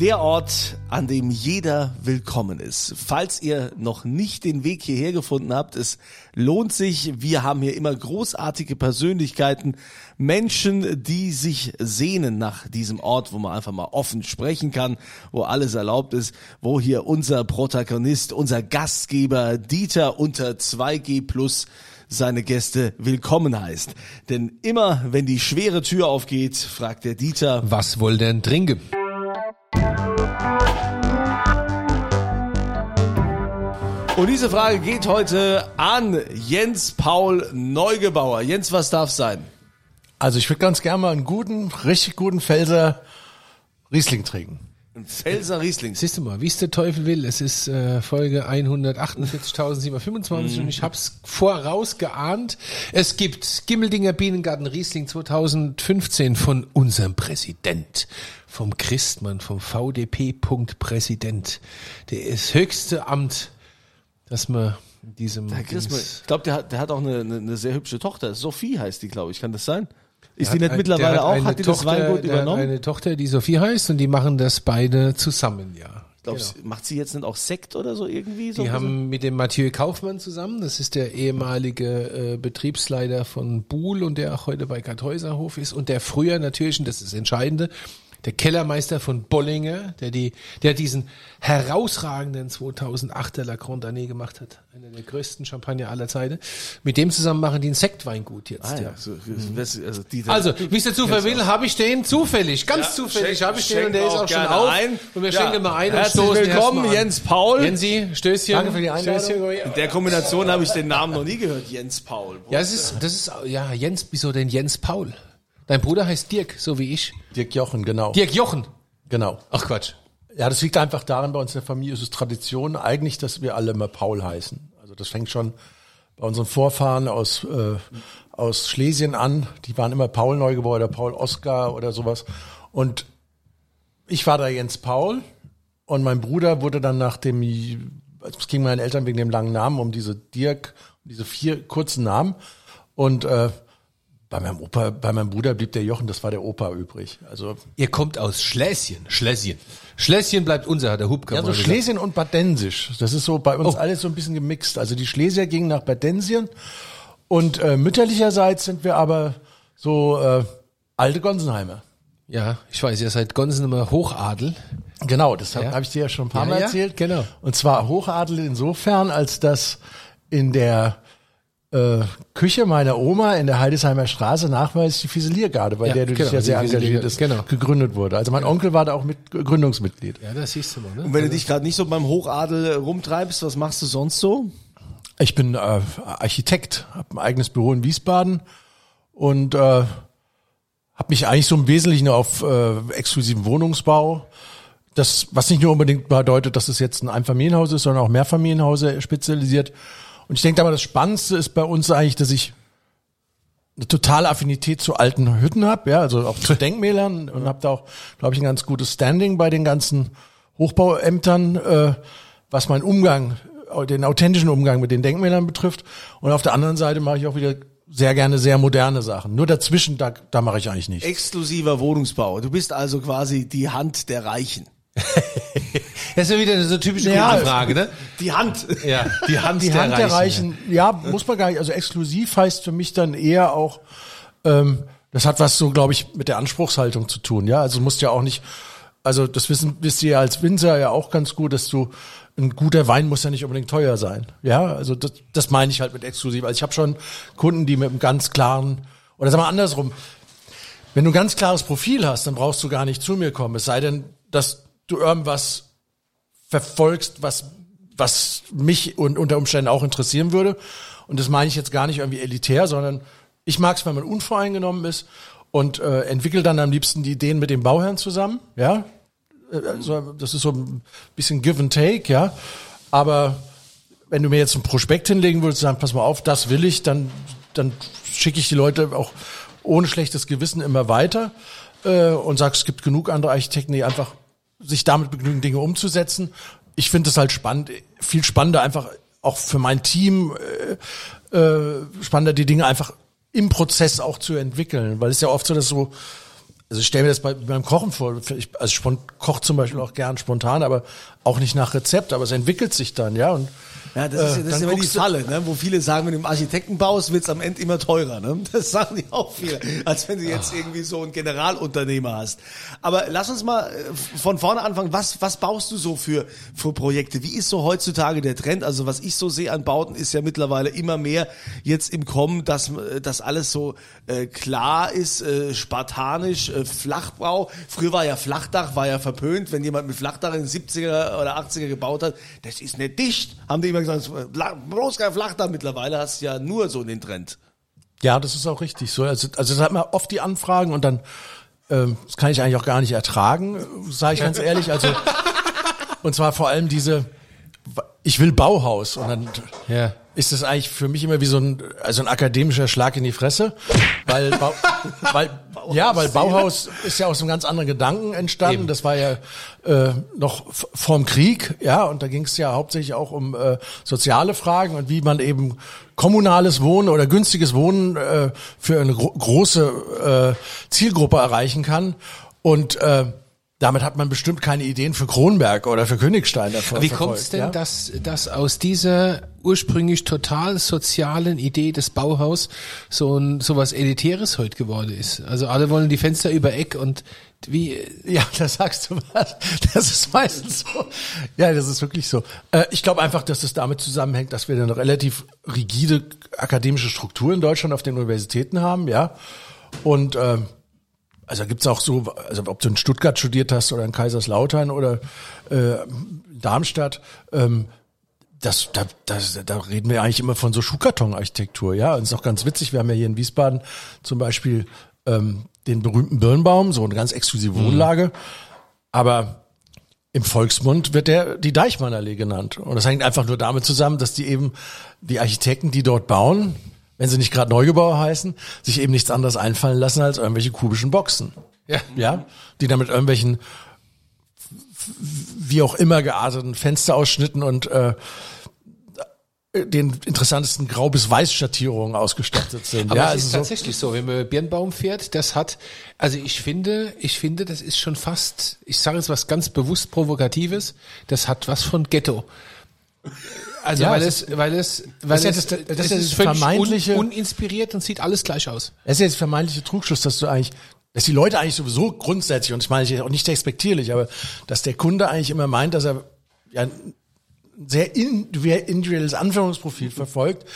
Der Ort, an dem jeder willkommen ist. Falls ihr noch nicht den Weg hierher gefunden habt, es lohnt sich. Wir haben hier immer großartige Persönlichkeiten, Menschen, die sich sehnen nach diesem Ort, wo man einfach mal offen sprechen kann, wo alles erlaubt ist, wo hier unser Protagonist, unser Gastgeber Dieter unter 2G Plus seine Gäste willkommen heißt. Denn immer, wenn die schwere Tür aufgeht, fragt der Dieter, Was wohl denn trinken? Und diese Frage geht heute an Jens Paul Neugebauer. Jens, was darf sein? Also ich würde ganz gerne mal einen guten, richtig guten Felser Riesling trinken. Ein Pfälzer Riesling. Siehst du mal, wie es der Teufel will. Es ist äh, Folge 148.725 und ich hab's vorausgeahnt. Es gibt Gimmeldinger Bienengarten Riesling 2015 von unserem Präsident, vom Christmann, vom VDP. Präsident. Der ist höchste Amt, dass man in diesem Herr Christmann, Dings- ich glaube, der hat, der hat auch eine, eine, sehr hübsche Tochter. Sophie heißt die, glaube ich. Kann das sein? Ist Der die hat nicht ein- mittlerweile der auch? Hat die das Tochter, Weingut der hat übernommen? eine Tochter, die Sophie heißt und die machen das beide zusammen, ja. glaube, Genau. macht sie jetzt nicht auch Sekt oder so irgendwie? So Die haben mit dem Mathieu Kaufmann zusammen, das ist der ehemalige äh, Betriebsleiter von Buhl und der auch heute bei Kartäuserhof ist und der früher natürlich, und das ist das Entscheidende, der Kellermeister von Bollinger, der die, der diesen herausragenden 2008er La Grande Année gemacht hat, einer der größten Champagner aller Zeiten. Mit dem zusammen machen die ein Sektweingut jetzt. Ah, ja. ja. So, also, also, Also, wie es der Zufall will, habe ich den zufällig, ganz Ja, zufällig habe ich den und der ist auch schon auf. ein. Und wir Ja, schenken mal ein und herzlich stoßen willkommen. Jens Paul. Jensi, Stößchen. Danke für die Einladung. Stößchen. In der Kombination habe ich den Namen noch nie gehört, Jens Paul. Ja, es ist, das ist, ja, Jens, wieso denn Jens Paul? Dein Bruder heißt Dirk, so wie ich. Dirk Jochen, genau. Dirk Jochen. Genau. Ach Quatsch. Ja, das liegt einfach daran, bei uns in der Familie ist es Tradition eigentlich, dass wir alle immer Paul heißen. Also das fängt schon bei unseren Vorfahren aus, äh, aus Schlesien an. Die waren immer Paul Neugebauer oder Paul Oskar oder sowas. Und ich war da Jens Paul und mein Bruder wurde dann nach dem, es ging meinen Eltern wegen dem langen Namen um diese Dirk, um diese vier kurzen Namen. Und äh, bei meinem Opa, bei meinem Bruder blieb der Jochen, das war der Opa übrig. Also Ihr kommt aus Schlesien. Schlesien. Schlesien bleibt unser, hat der Hubka Ja, so gesagt. Schlesien und Badensisch. Das ist so bei uns Oh. alles so ein bisschen gemixt. Also die Schlesier gingen nach Badensien und äh, mütterlicherseits sind wir aber so äh, alte Gonsenheimer. Ja, ich weiß, ihr seid Gonsenheimer Hochadel. Genau, das habe Ja. hab ich dir ja schon ein paar Ja, Mal ja, erzählt. genau. Und zwar Hochadel insofern, als dass in der äh, Küche meiner Oma in der Heidesheimer Straße nachweislich die Fieseliergarde, bei Ja, der du dich genau, ja sehr engagiert ist, genau. gegründet wurde. Also mein Onkel war da auch mit Gründungsmitglied. Ja, das siehst du mal, ne? Und wenn du dich gerade nicht so beim Hochadel äh, rumtreibst, was machst du sonst so? Ich bin äh, Architekt, habe ein eigenes Büro in Wiesbaden und äh, habe mich eigentlich so im Wesentlichen auf äh, exklusiven Wohnungsbau, das was nicht nur unbedingt bedeutet, dass es jetzt ein Einfamilienhaus ist, sondern auch Mehrfamilienhause spezialisiert. Und ich denke aber, das Spannendste ist bei uns eigentlich, dass ich eine totale Affinität zu alten Hütten habe, ja, also auch zu Denkmälern und habe da auch, glaube ich, ein ganz gutes Standing bei den ganzen Hochbauämtern, äh, was mein Umgang, den authentischen Umgang mit den Denkmälern betrifft. Und auf der anderen Seite mache ich auch wieder sehr gerne sehr moderne Sachen. Nur dazwischen, da, da mache ich eigentlich nichts. Exklusiver Wohnungsbau. Du bist also quasi die Hand der Reichen. Das ist ja wieder so eine typische Ja. Frage, ne? Die Hand. Ja, die Hand, Die Hand der Reichen, ja, muss man gar nicht. Also exklusiv heißt für mich dann eher auch, ähm, das hat was so, glaube ich, mit der Anspruchshaltung zu tun. Ja, also du musst ja auch nicht, also das wissen, wisst ihr ja als Winzer ja auch ganz gut, dass du ein guter Wein muss ja nicht unbedingt teuer sein. Ja, also das, das meine ich halt mit exklusiv. Also ich habe schon Kunden, die mit einem ganz klaren, oder sag mal andersrum, wenn du ein ganz klares Profil hast, dann brauchst du gar nicht zu mir kommen. Es sei denn, dass du irgendwas verfolgst, was, was mich und unter Umständen auch interessieren würde. Und das meine ich jetzt gar nicht irgendwie elitär, sondern ich mag es, wenn man unvoreingenommen ist und äh, entwickelt dann am liebsten die Ideen mit dem Bauherrn zusammen. Ja, also das ist so ein bisschen Give and Take, ja. Aber wenn du mir jetzt ein Prospekt hinlegen würdest, sagen, pass mal auf, das will ich, dann, dann schicke ich die Leute auch ohne schlechtes Gewissen immer weiter äh, und sag, es gibt genug andere Architekten, die einfach sich damit begnügen, Dinge umzusetzen. Ich finde es halt spannend, viel spannender einfach auch für mein Team äh, äh, spannender, die Dinge einfach im Prozess auch zu entwickeln, weil es ja oft so, dass so also ich stelle mir das bei, beim Kochen vor. Ich, also ich koche zum Beispiel auch gern spontan, aber auch nicht nach Rezept, aber es entwickelt sich dann, ja. Und Ja, das ist, Äh, das ist immer die Falle, ne? wo viele sagen, wenn du im Architekten baust, wird's am Ende immer teurer. Ne? Das sagen die auch viele, als wenn du jetzt irgendwie so einen Generalunternehmer hast. Aber lass uns mal äh, von vorne anfangen. Was, was baust du so für, für Projekte? Wie ist so heutzutage der Trend? Also was ich so sehe an Bauten ist ja mittlerweile immer mehr jetzt im Kommen, dass äh, das alles so äh, klar ist, äh, spartanisch, äh, Flachbau. Früher war ja Flachdach, war ja verpönt. Wenn jemand mit Flachdach in den 70er oder 80er gebaut hat, das ist nicht dicht. Haben die immer gesagt, "Fla- bloß kein Flachdach. Mittlerweile hast du ja nur so den Trend. Ja, das ist auch richtig so. Also, also das hat man oft die Anfragen und dann, ähm, das kann ich eigentlich auch gar nicht ertragen, sage ich ganz ehrlich. Also und zwar vor allem diese, ich will Bauhaus und dann Ja. ist das eigentlich für mich immer wie so ein, also ein akademischer Schlag in die Fresse, weil, Bau, weil ja, weil Bauhaus ist ja aus einem ganz anderen Gedanken entstanden. Eben. Das war ja äh, noch vorm Krieg, ja, und da ging es ja hauptsächlich auch um äh, soziale Fragen und wie man eben kommunales Wohnen oder günstiges Wohnen äh, für eine gro große äh, Zielgruppe erreichen kann. Und äh, damit hat man bestimmt keine Ideen für Kronberg oder für Königstein davor. Wie kommt es denn, ja? dass, dass aus dieser ursprünglich total sozialen Idee des Bauhaus so ein so was Elitäres heute geworden ist? Also alle wollen die Fenster über Eck und wie Ja, da sagst du was. Das ist meistens so. Ja, das ist wirklich so. Äh, ich glaube einfach, dass es damit zusammenhängt, dass wir eine relativ rigide akademische Struktur in Deutschland auf den Universitäten haben, ja. Und ähm, also gibt's auch so, also ob du in Stuttgart studiert hast oder in Kaiserslautern oder äh, Darmstadt, ähm, das, da, das, da reden wir eigentlich immer von so Schuhkartonarchitektur, ja. Und ist auch ganz witzig. Wir haben ja hier in Wiesbaden zum Beispiel ähm, den berühmten Birnbaum, so eine ganz exklusive Wohnlage. Aber im Volksmund wird der die Deichmannallee genannt. Und das hängt einfach nur damit zusammen, dass die eben, die Architekten, die dort bauen, wenn sie nicht gerade Neugebauer heißen, sich eben nichts anderes einfallen lassen als irgendwelche kubischen Boxen. Ja. Ja, die dann mit irgendwelchen wie auch immer gearteten Fensterausschnitten und äh, den interessantesten Grau- bis Weiß-Schattierungen ausgestattet sind. Aber ja, es also ist so, tatsächlich so, wenn man Birnbaum fährt, das hat, also ich finde, ich finde, das ist schon fast, ich sage jetzt was ganz bewusst Provokatives, das hat was von Ghetto. Also Ja, weil es es, weil es, weil ist ja es, das- das ist ja ist das vermeintliche- un, uninspiriert und sieht alles gleich aus. es ist jetzt vermeintliche Trugschluss, dass du eigentlich, dass die Leute eigentlich sowieso grundsätzlich, und ich meine ich auch nicht respektierlich, aber dass der Kunde eigentlich immer meint, dass er ja ein sehr individuelles Anforderungsprofil verfolgt,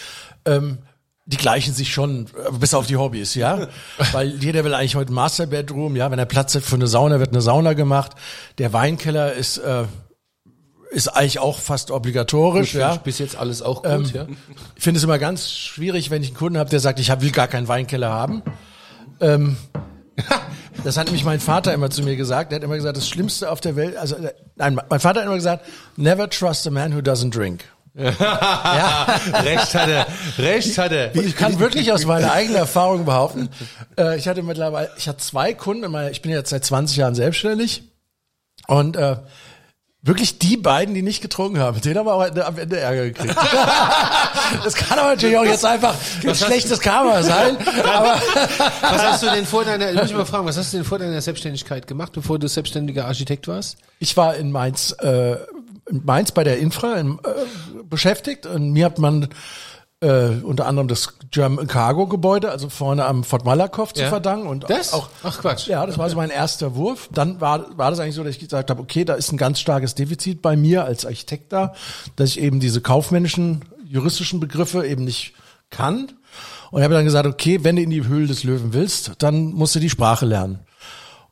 ähm, die gleichen sich schon, äh, bis auf die Hobbys, ja. Weil jeder will eigentlich heute ein Master Bedroom, ja. Wenn er Platz hat für eine Sauna, wird eine Sauna gemacht. Der Weinkeller ist, äh, ist eigentlich auch fast obligatorisch, ja. Bis jetzt alles auch gut, ja. Ich finde es immer ganz schwierig, wenn ich einen Kunden habe, der sagt, ich will gar keinen Weinkeller haben. Ähm, das hat nämlich mein Vater immer zu mir gesagt. Der hat immer gesagt, das Schlimmste auf der Welt, also äh, nein, mein Vater hat immer gesagt, never trust a man who doesn't drink. Recht hat er, recht hat er. Ich kann wirklich aus meiner eigenen Erfahrung behaupten, äh, ich hatte mittlerweile, ich hatte zwei Kunden, ich bin jetzt seit 20 Jahren selbstständig und äh, wirklich die beiden, die nicht getrunken haben, denen haben wir auch am Ende Ärger gekriegt. das kann aber natürlich auch jetzt einfach ein schlechtes Karma sein, aber Was hast du denn vor deiner, muss ich mal fragen, was hast du denn vor deiner Selbstständigkeit gemacht, bevor du selbstständiger Architekt warst? ich war in Mainz, äh, in Mainz bei der Infra in, äh, beschäftigt und mir hat man äh, unter anderem das German Cargo Gebäude, also vorne am Fort Malakoff zu Ja. verdanken und Das? auch Ach Quatsch. Ja, das war so mein erster Wurf. Dann war, war das eigentlich so, dass ich gesagt habe, okay, da ist ein ganz starkes Defizit bei mir als Architekt da, dass ich eben diese kaufmännischen, juristischen Begriffe eben nicht kann. Und habe dann gesagt, okay, wenn du in die Höhle des Löwen willst, dann musst du die Sprache lernen.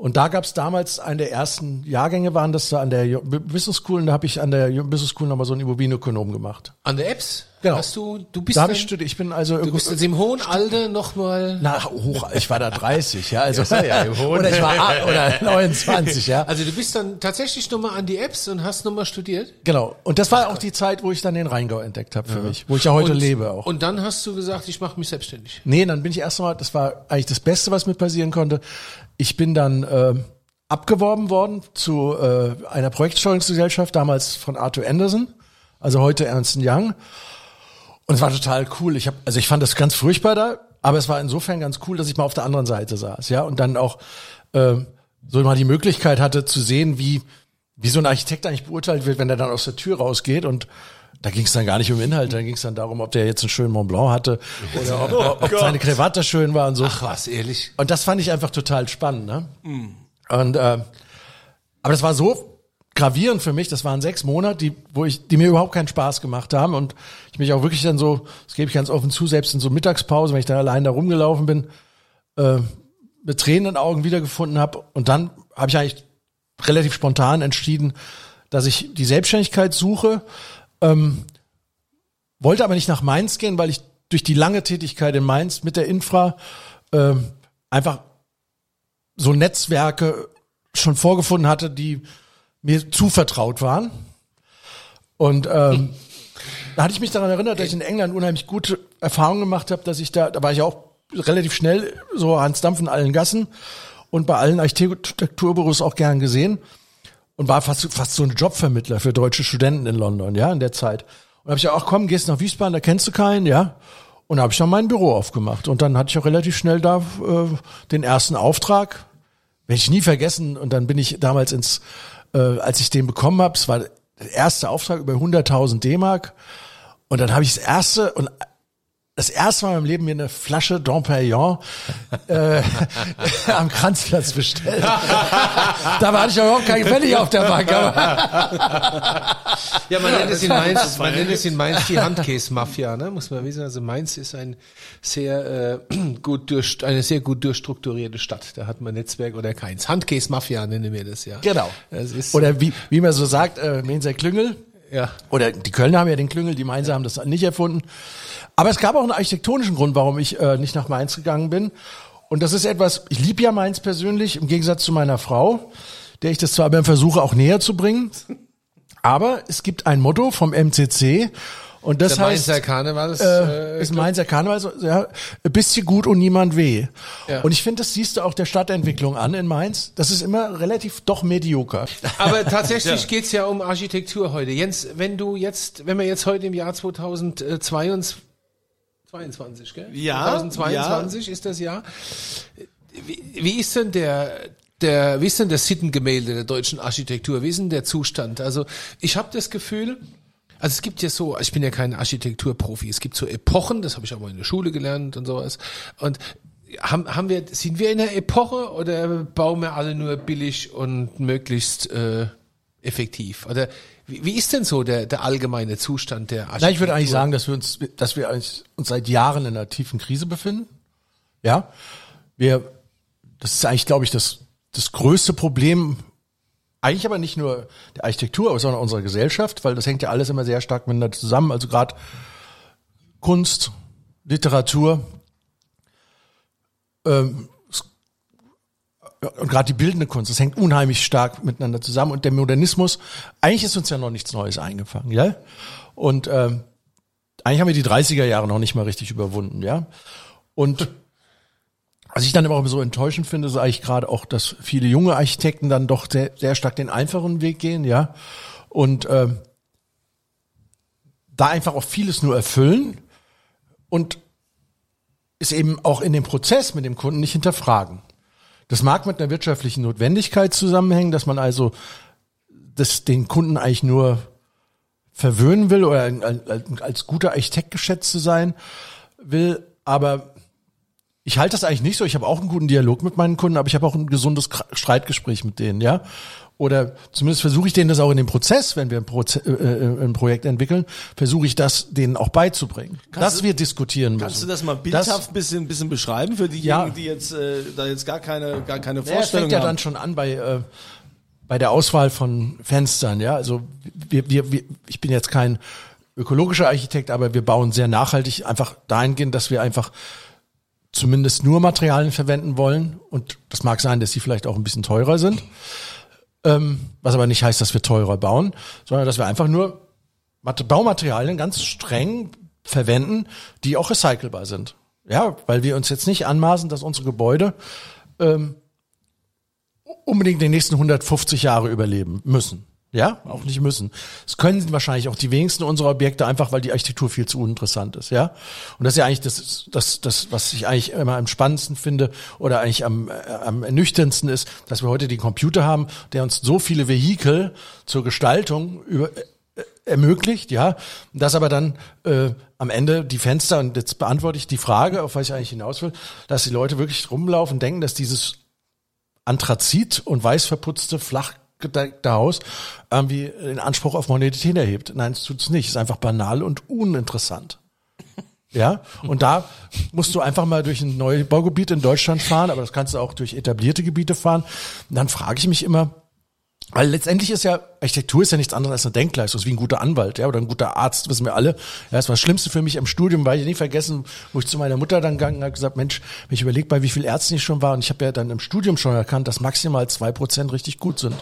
Und da gab es damals, eine der ersten Jahrgänge waren das da an der Business School, und da habe ich an der Business School nochmal so einen Immobilienökonom gemacht. An der Apps? Genau. Hast du, du bist Da dann- ich studiert, ich bin also du bist jetzt im hohen Alter nochmal, na, hoch, ich war da 30, ja, also, ja, im hohen- oder ich war, oder 29, ja. also du bist dann tatsächlich nochmal an die Apps und hast nochmal studiert? Genau. Und das war auch die Zeit, wo ich dann den Rheingau entdeckt habe für mich, wo ich ja heute und, lebe auch. Und dann hast du gesagt, ich mache mich selbstständig. nee, dann bin ich erstmal, das war eigentlich das Beste, was mir passieren konnte. Ich bin dann äh, abgeworben worden zu äh, einer Projektsteuerungsgesellschaft, damals von Arthur Anderson. also heute Ernst Young. Und es war total cool. Ich habe, also ich fand das ganz furchtbar da, aber es war insofern ganz cool, dass ich mal auf der anderen Seite saß, ja, und dann auch äh, so mal die Möglichkeit hatte zu sehen, wie wie so ein Architekt eigentlich beurteilt wird, wenn er dann aus der Tür rausgeht und da ging es dann gar nicht um Inhalt, da ging es dann darum, ob der jetzt einen schönen Mont Blanc hatte oder ob, ob, ob seine Krawatte schön war und so. Ach was, ehrlich. Und das fand ich einfach total spannend. Ne? Und äh, aber das war so gravierend für mich. Das waren sechs Monate, die, wo ich, die mir überhaupt keinen Spaß gemacht haben und ich mich auch wirklich dann so, das gebe ich ganz offen zu, selbst in so Mittagspause, wenn ich da allein da rumgelaufen bin, äh, mit Tränen in den Augen wiedergefunden habe. Und dann habe ich eigentlich relativ spontan entschieden, dass ich die Selbstständigkeit suche. Ähm, wollte aber nicht nach Mainz gehen, weil ich durch die lange Tätigkeit in Mainz mit der Infra ähm, einfach so Netzwerke schon vorgefunden hatte, die mir zuvertraut waren. Und ähm, da hatte ich mich daran erinnert, dass ich in England unheimlich gute Erfahrungen gemacht habe, dass ich da, da war ich auch relativ schnell so ans Dampf in allen Gassen und bei allen Architekturbüros auch gern gesehen und war fast, fast so ein Jobvermittler für deutsche Studenten in London, ja, in der Zeit. Und habe ich auch, komm, gehst nach Wiesbaden, da kennst du keinen, ja. Und habe ich dann mein Büro aufgemacht. Und dann hatte ich auch relativ schnell da äh, den ersten Auftrag. Werde ich nie vergessen. Und dann bin ich damals ins, äh, als ich den bekommen habe, es war der erste Auftrag über 100.000 D-Mark. Und dann habe ich das erste und das erste Mal meinem Leben mir eine Flasche Dompierre äh, am Kranzplatz bestellt. da war ich auch überhaupt kein Pfennig auf der Bank. Aber Ja, man nennt es in Mainz, man nennt es in Mainz die Handkäse-Mafia, ne? muss man wissen. Also Mainz ist ein sehr äh, gut durch, eine sehr gut durchstrukturierte Stadt. Da hat man Netzwerk oder keins. Handkäse-Mafia nennen wir das ja. genau. Das ist, Oder wie, wie man so sagt, äh, Mainzer Klüngel. ja. Oder die Kölner haben ja den Klüngel, die Mainzer haben das nicht erfunden. Aber es gab auch einen architektonischen Grund, warum ich äh, nicht nach Mainz gegangen bin. Und das ist etwas, ich liebe ja Mainz persönlich, im Gegensatz zu meiner Frau, der ich das zwar beim Versuche auch näher zu bringen. Aber es gibt ein Motto vom MCC und das Der heißt, Mainzer Karneval ist, äh, äh, ist Mainzer Karneval, ja, bisschen gut und niemand weh. Ja. Und ich finde, das siehst du auch der Stadtentwicklung an in Mainz. Das ist immer relativ doch medioker. Aber tatsächlich geht's ja um Architektur heute. Jens, wenn du jetzt, wenn wir jetzt heute im Jahr 2022, 22, gell? Ja, 2022 ist das Jahr. Wie, wie ist denn der, der, wie ist denn das Sittengemälde der deutschen Architektur? Wie ist denn der Zustand? Also, ich habe das Gefühl, also es gibt ja so, ich bin ja kein Architekturprofi, es gibt so Epochen, das habe ich auch mal in der Schule gelernt und sowas. Und haben, haben wir, sind wir in einer Epoche oder bauen wir alle nur billig und möglichst äh, effektiv? Oder wie, wie ist denn so der, der allgemeine Zustand der Architektur? Na, ich würde eigentlich sagen, dass wir uns, dass wir uns seit Jahren in einer tiefen Krise befinden. Ja, wir, das ist eigentlich, glaube ich, das, das größte Problem, eigentlich aber nicht nur der Architektur, sondern unserer Gesellschaft, weil das hängt ja alles immer sehr stark miteinander zusammen. Also gerade Kunst, Literatur, ähm, und gerade die bildende Kunst, das hängt unheimlich stark miteinander zusammen. Und der Modernismus, eigentlich ist uns ja noch nichts Neues eingefangen, ja. Und ähm, eigentlich haben wir die 30er Jahre noch nicht mal richtig überwunden, ja. Und was ich dann immer so enttäuschend finde, ist eigentlich gerade auch, dass viele junge Architekten dann doch sehr, sehr stark den einfachen Weg gehen, ja. Und ähm, da einfach auch vieles nur erfüllen und ist eben auch in dem Prozess mit dem Kunden nicht hinterfragen. Das mag mit einer wirtschaftlichen Notwendigkeit zusammenhängen, dass man also das den Kunden eigentlich nur verwöhnen will oder als, guter Architekt geschätzt zu sein will, aber ich halte das eigentlich nicht so. Ich habe auch einen guten Dialog mit meinen Kunden, aber ich habe auch ein gesundes Streitgespräch mit denen, ja. Oder zumindest versuche ich denen das auch in dem Prozess, wenn wir ein, Proze äh, äh, ein Projekt entwickeln, versuche ich das denen auch beizubringen, dass du- wir diskutieren müssen. Kannst du das mal bildhaft ein bisschen, bisschen beschreiben für diejenigen, Ja. die jetzt äh, da jetzt gar keine, gar keine Naja, es Vorstellung fängt ja haben? dann schon an bei äh, bei der Auswahl von Fenstern, ja. Also wir, wir, wir, ich bin jetzt kein ökologischer Architekt, aber wir bauen sehr nachhaltig, einfach dahingehend, dass wir einfach zumindest nur Materialien verwenden wollen. Und das mag sein, dass sie vielleicht auch ein bisschen teurer sind. Ähm, was aber nicht heißt, dass wir teurer bauen, sondern dass wir einfach nur Mat- Baumaterialien ganz streng verwenden, die auch recycelbar sind. Ja, weil wir uns jetzt nicht anmaßen, dass unsere Gebäude ähm, unbedingt die nächsten 150 Jahre überleben müssen. Ja, auch nicht müssen. Es können wahrscheinlich auch die wenigsten unserer Objekte einfach, weil die Architektur viel zu uninteressant ist, ja. Und das ist ja eigentlich das, das, das, was ich eigentlich immer am spannendsten finde oder eigentlich am, äh, am ernüchterndsten ist, dass wir heute den Computer haben, der uns so viele Vehikel zur Gestaltung über, äh, ermöglicht, ja, dass aber dann äh, am Ende die Fenster, und jetzt beantworte ich die Frage, auf was ich eigentlich hinaus will, dass die Leute wirklich rumlaufen, denken, dass dieses Anthrazit und weiß verputzte, flach gedeckte Haus irgendwie den Anspruch auf Monetität erhebt. Nein, es tut's nicht. Es ist einfach banal und uninteressant. Ja, und da musst du einfach mal durch ein Neubaugebiet in Deutschland fahren, aber das kannst du auch durch etablierte Gebiete fahren. Und dann frage ich mich immer, weil letztendlich ist ja, Architektur ist ja nichts anderes als eine Denkleistung, ist wie ein guter Anwalt, ja, oder ein guter Arzt, wissen wir alle. Ja, das war das Schlimmste für mich im Studium, weil ich nie vergessen, wo ich zu meiner Mutter dann gegangen habe, gesagt, Mensch, wenn ich überlege, bei wie vielen Ärzten ich schon war, und ich habe ja dann im Studium schon erkannt, dass maximal zwei Prozent richtig gut sind.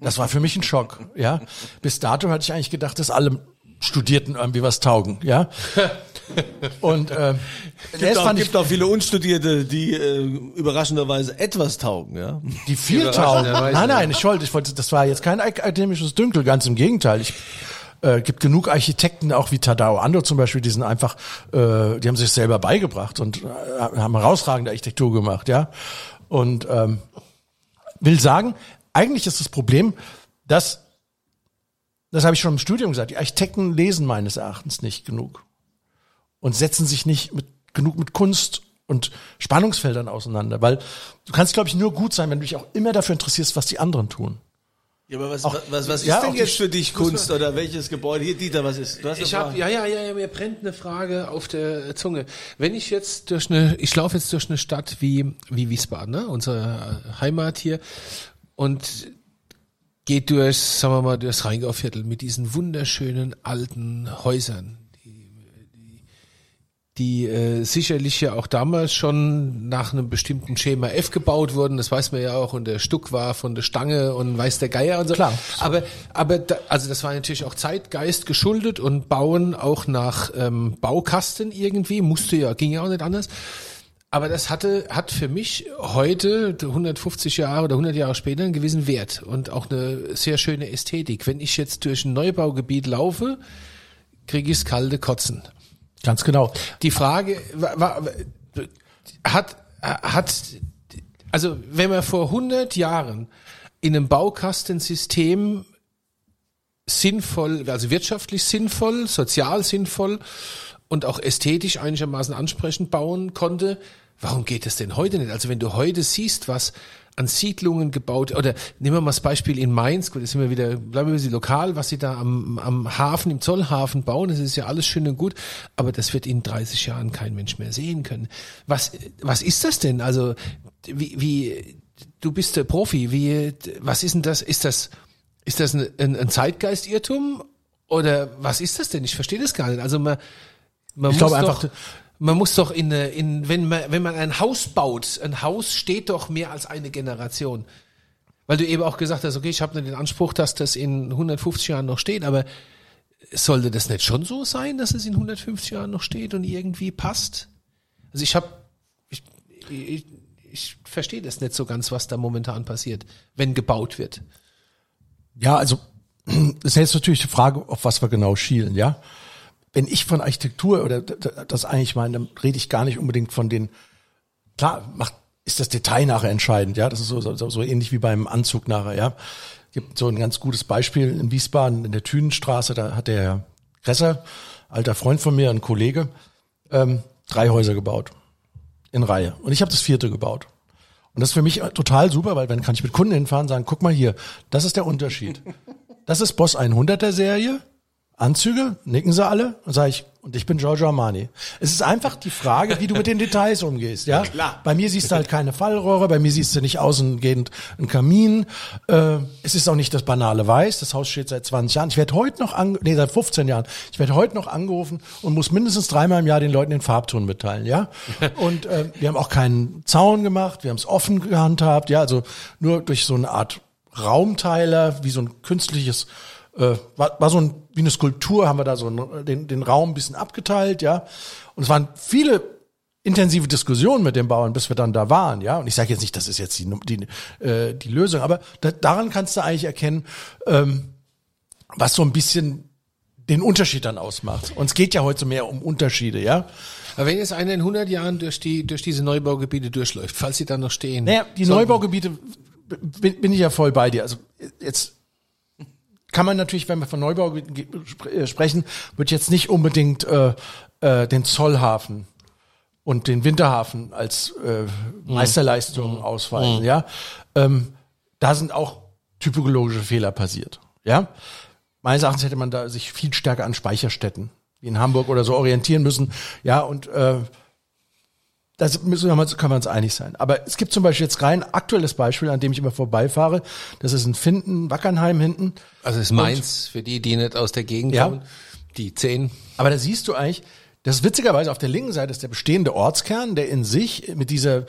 Das war für mich ein Schock, ja. Bis dato hatte ich eigentlich gedacht, dass alle Studierten irgendwie was taugen, ja. Und äh, gibt, auch, gibt auch viele Unstudierte, die äh, überraschenderweise etwas taugen, ja. Die viel taugen. Nein, nein, ich wollte, ich wollte, das war jetzt kein akademisches Dünkel, ganz im Gegenteil. Ich äh, gibt genug Architekten, auch wie Tadao Ando zum Beispiel, die sind einfach, äh, die haben sich selber beigebracht und äh, haben herausragende Architektur gemacht, ja. Und ähm, will sagen, eigentlich ist das Problem, dass, das habe ich schon im Studium gesagt, die Architekten lesen meines Erachtens nicht genug und setzen sich nicht mit, genug mit Kunst und Spannungsfeldern auseinander, weil du kannst, glaube ich, nur gut sein, wenn du dich auch immer dafür interessierst, was die anderen tun. Ja, aber was, auch, was, was ist ja, denn jetzt für dich Kunst oder welches Gebäude? Hier, Dieter, was ist? Du hast ich habe, ja, ja, ja, ja, mir brennt eine Frage auf der Zunge. Wenn ich jetzt durch eine, ich laufe jetzt durch eine Stadt wie, wie Wiesbaden, ne? unsere Heimat hier, und geht durch, sagen wir mal, durchs Rheingauviertel mit diesen wunderschönen alten Häusern, die, die, die äh, sicherlich ja auch damals schon nach einem bestimmten Schema F gebaut wurden. Das weiß man ja auch. Und der Stuck war von der Stange und weiß der Geier und so. Klar. Aber, aber da, also das war natürlich auch Zeitgeist geschuldet und bauen auch nach ähm, Baukasten irgendwie. Musste ja, ging ja auch nicht anders. Aber das hatte, hat für mich heute, 150 Jahre oder 100 Jahre später, einen gewissen Wert und auch eine sehr schöne Ästhetik. Wenn ich jetzt durch ein Neubaugebiet laufe, kriege ich kalte Kotzen. Ganz genau. Die Frage war, hat, hat, also wenn man vor 100 Jahren in einem Baukastensystem sinnvoll, also wirtschaftlich sinnvoll, sozial sinnvoll und auch ästhetisch einigermaßen ansprechend bauen konnte. Warum geht das denn heute nicht? Also wenn du heute siehst, was an Siedlungen gebaut, oder nehmen wir mal das Beispiel in Mainz, gut, jetzt sind wir wieder, bleiben wir sie lokal, was sie da am, am Hafen, im Zollhafen bauen, das ist ja alles schön und gut, aber das wird in 30 Jahren kein Mensch mehr sehen können. Was, was ist das denn? Also, wie, wie, du bist der Profi, wie, was ist denn das? Ist das, ist das ein, ein, ein Zeitgeistirrtum? Oder was ist das denn? Ich verstehe das gar nicht. Also man, man ich muss glaube einfach, man muss doch in, in wenn man wenn man ein Haus baut, ein Haus steht doch mehr als eine Generation. Weil du eben auch gesagt hast, okay, ich habe nicht den Anspruch, dass das in 150 Jahren noch steht, aber sollte das nicht schon so sein, dass es in 150 Jahren noch steht und irgendwie passt? Also ich habe ich, ich, ich verstehe das nicht so ganz, was da momentan passiert, wenn gebaut wird. Ja, also das ist jetzt natürlich die Frage, auf was wir genau schielen, ja wenn ich von Architektur oder das eigentlich meine, dann rede ich gar nicht unbedingt von den, klar, macht, ist das Detail nachher entscheidend, ja, das ist so, so, so ähnlich wie beim Anzug nachher, ja. Gibt so ein ganz gutes Beispiel in Wiesbaden, in der Thünenstraße, da hat der Herr Gresser, alter Freund von mir, ein Kollege, ähm, drei Häuser gebaut. In Reihe. Und ich habe das vierte gebaut. Und das ist für mich total super, weil dann kann ich mit Kunden hinfahren und sagen, guck mal hier, das ist der Unterschied. Das ist Boss 100er Serie, Anzüge, nicken sie alle und sage ich, und ich bin Giorgio Armani. Es ist einfach die Frage, wie du mit den Details umgehst. Ja, Klar. Bei mir siehst du halt keine Fallrohre, bei mir siehst du nicht außengehend einen Kamin. Äh, es ist auch nicht das banale Weiß. Das Haus steht seit 20 Jahren. Ich werde heute noch, ange nee, seit 15 Jahren. Ich werde heute noch angerufen und muss mindestens dreimal im Jahr den Leuten den Farbton mitteilen. Ja, und äh, wir haben auch keinen Zaun gemacht. Wir haben es offen gehandhabt. Ja, also nur durch so eine Art Raumteiler, wie so ein künstliches äh, war, war so ein, wie eine Skulptur, haben wir da so einen, den, den Raum ein bisschen abgeteilt, ja. Und es waren viele intensive Diskussionen mit den Bauern, bis wir dann da waren, ja. Und ich sage jetzt nicht, das ist jetzt die, die, äh, die Lösung, aber da, daran kannst du eigentlich erkennen, ähm, was so ein bisschen den Unterschied dann ausmacht. Und es geht ja heute mehr um Unterschiede, ja. Aber wenn jetzt einer in 100 Jahren durch die durch diese Neubaugebiete durchläuft, falls sie dann noch stehen. Naja, die so- Neubaugebiete bin, bin ich ja voll bei dir. Also jetzt kann man natürlich, wenn wir von spre- äh, sprechen, wird jetzt nicht unbedingt äh, äh, den Zollhafen und den Winterhafen als äh, Meisterleistung ausweisen. Ja, ähm, da sind auch typologische Fehler passiert. Ja, meines Erachtens hätte man da sich viel stärker an Speicherstätten wie in Hamburg oder so orientieren müssen. Ja, und äh, das müssen wir mal, können wir uns einig sein. Aber es gibt zum Beispiel jetzt rein aktuelles Beispiel, an dem ich immer vorbeifahre. Das ist in Finden, Wackernheim hinten. Also ist Mainz, für die, die nicht aus der Gegend Ja. kommen, die 10. Aber da siehst du eigentlich, das ist witzigerweise auf der linken Seite ist der bestehende Ortskern, der in sich mit dieser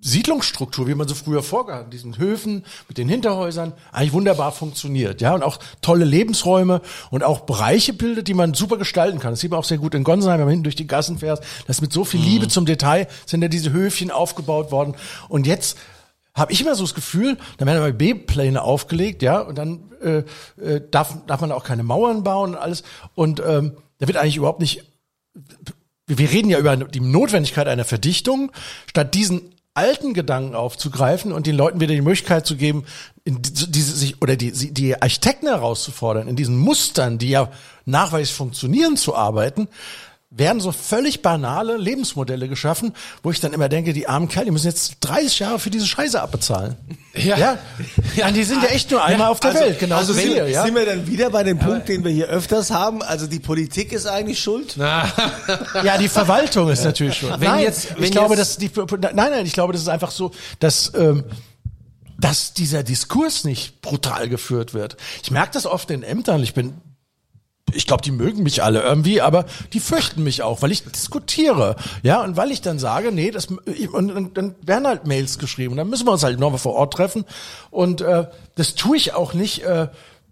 Siedlungsstruktur, wie man so früher vorgehabt, hat, diesen Höfen mit den Hinterhäusern, eigentlich wunderbar funktioniert, ja, und auch tolle Lebensräume und auch Bereiche bildet, die man super gestalten kann. Das sieht man auch sehr gut in Gonsenheim, wenn man hinten durch die Gassen fährt, das mit so viel Liebe zum Detail sind ja diese Höfchen aufgebaut worden. Und jetzt habe ich immer so das Gefühl, dann werden aber B-Pläne aufgelegt, ja, und dann äh, äh, darf, darf man auch keine Mauern bauen und alles. Und ähm, da wird eigentlich überhaupt nicht wir reden ja über die Notwendigkeit einer Verdichtung, statt diesen alten Gedanken aufzugreifen und den Leuten wieder die Möglichkeit zu geben, in diese sich oder die die Architekten herauszufordern, in diesen Mustern, die ja nachweislich funktionieren, zu arbeiten, werden so völlig banale Lebensmodelle geschaffen, wo ich dann immer denke, die armen Kerle, die müssen jetzt 30 Jahre für diese Scheiße abbezahlen. Ja. ja, ja die sind ja echt nur einmal auf der Welt, genauso also wie sind, wir, ja. sind wir dann wieder bei dem Punkt, den wir hier öfters haben. Also die Politik ist eigentlich schuld. Ja, die Verwaltung ist natürlich schon. Wenn nein, jetzt- wenn ich glaube, dass die, nein, nein, ich glaube, das ist einfach so, dass, ähm, dass dieser Diskurs nicht brutal geführt wird. Ich merke das oft in Ämtern. Ich bin, ich glaube, die mögen mich alle irgendwie, aber die fürchten mich auch, weil ich diskutiere, ja, und weil ich dann sage, nee, das und, und dann werden halt Mails geschrieben, und dann müssen wir uns halt nochmal vor Ort treffen und äh, das tue ich auch nicht. Äh,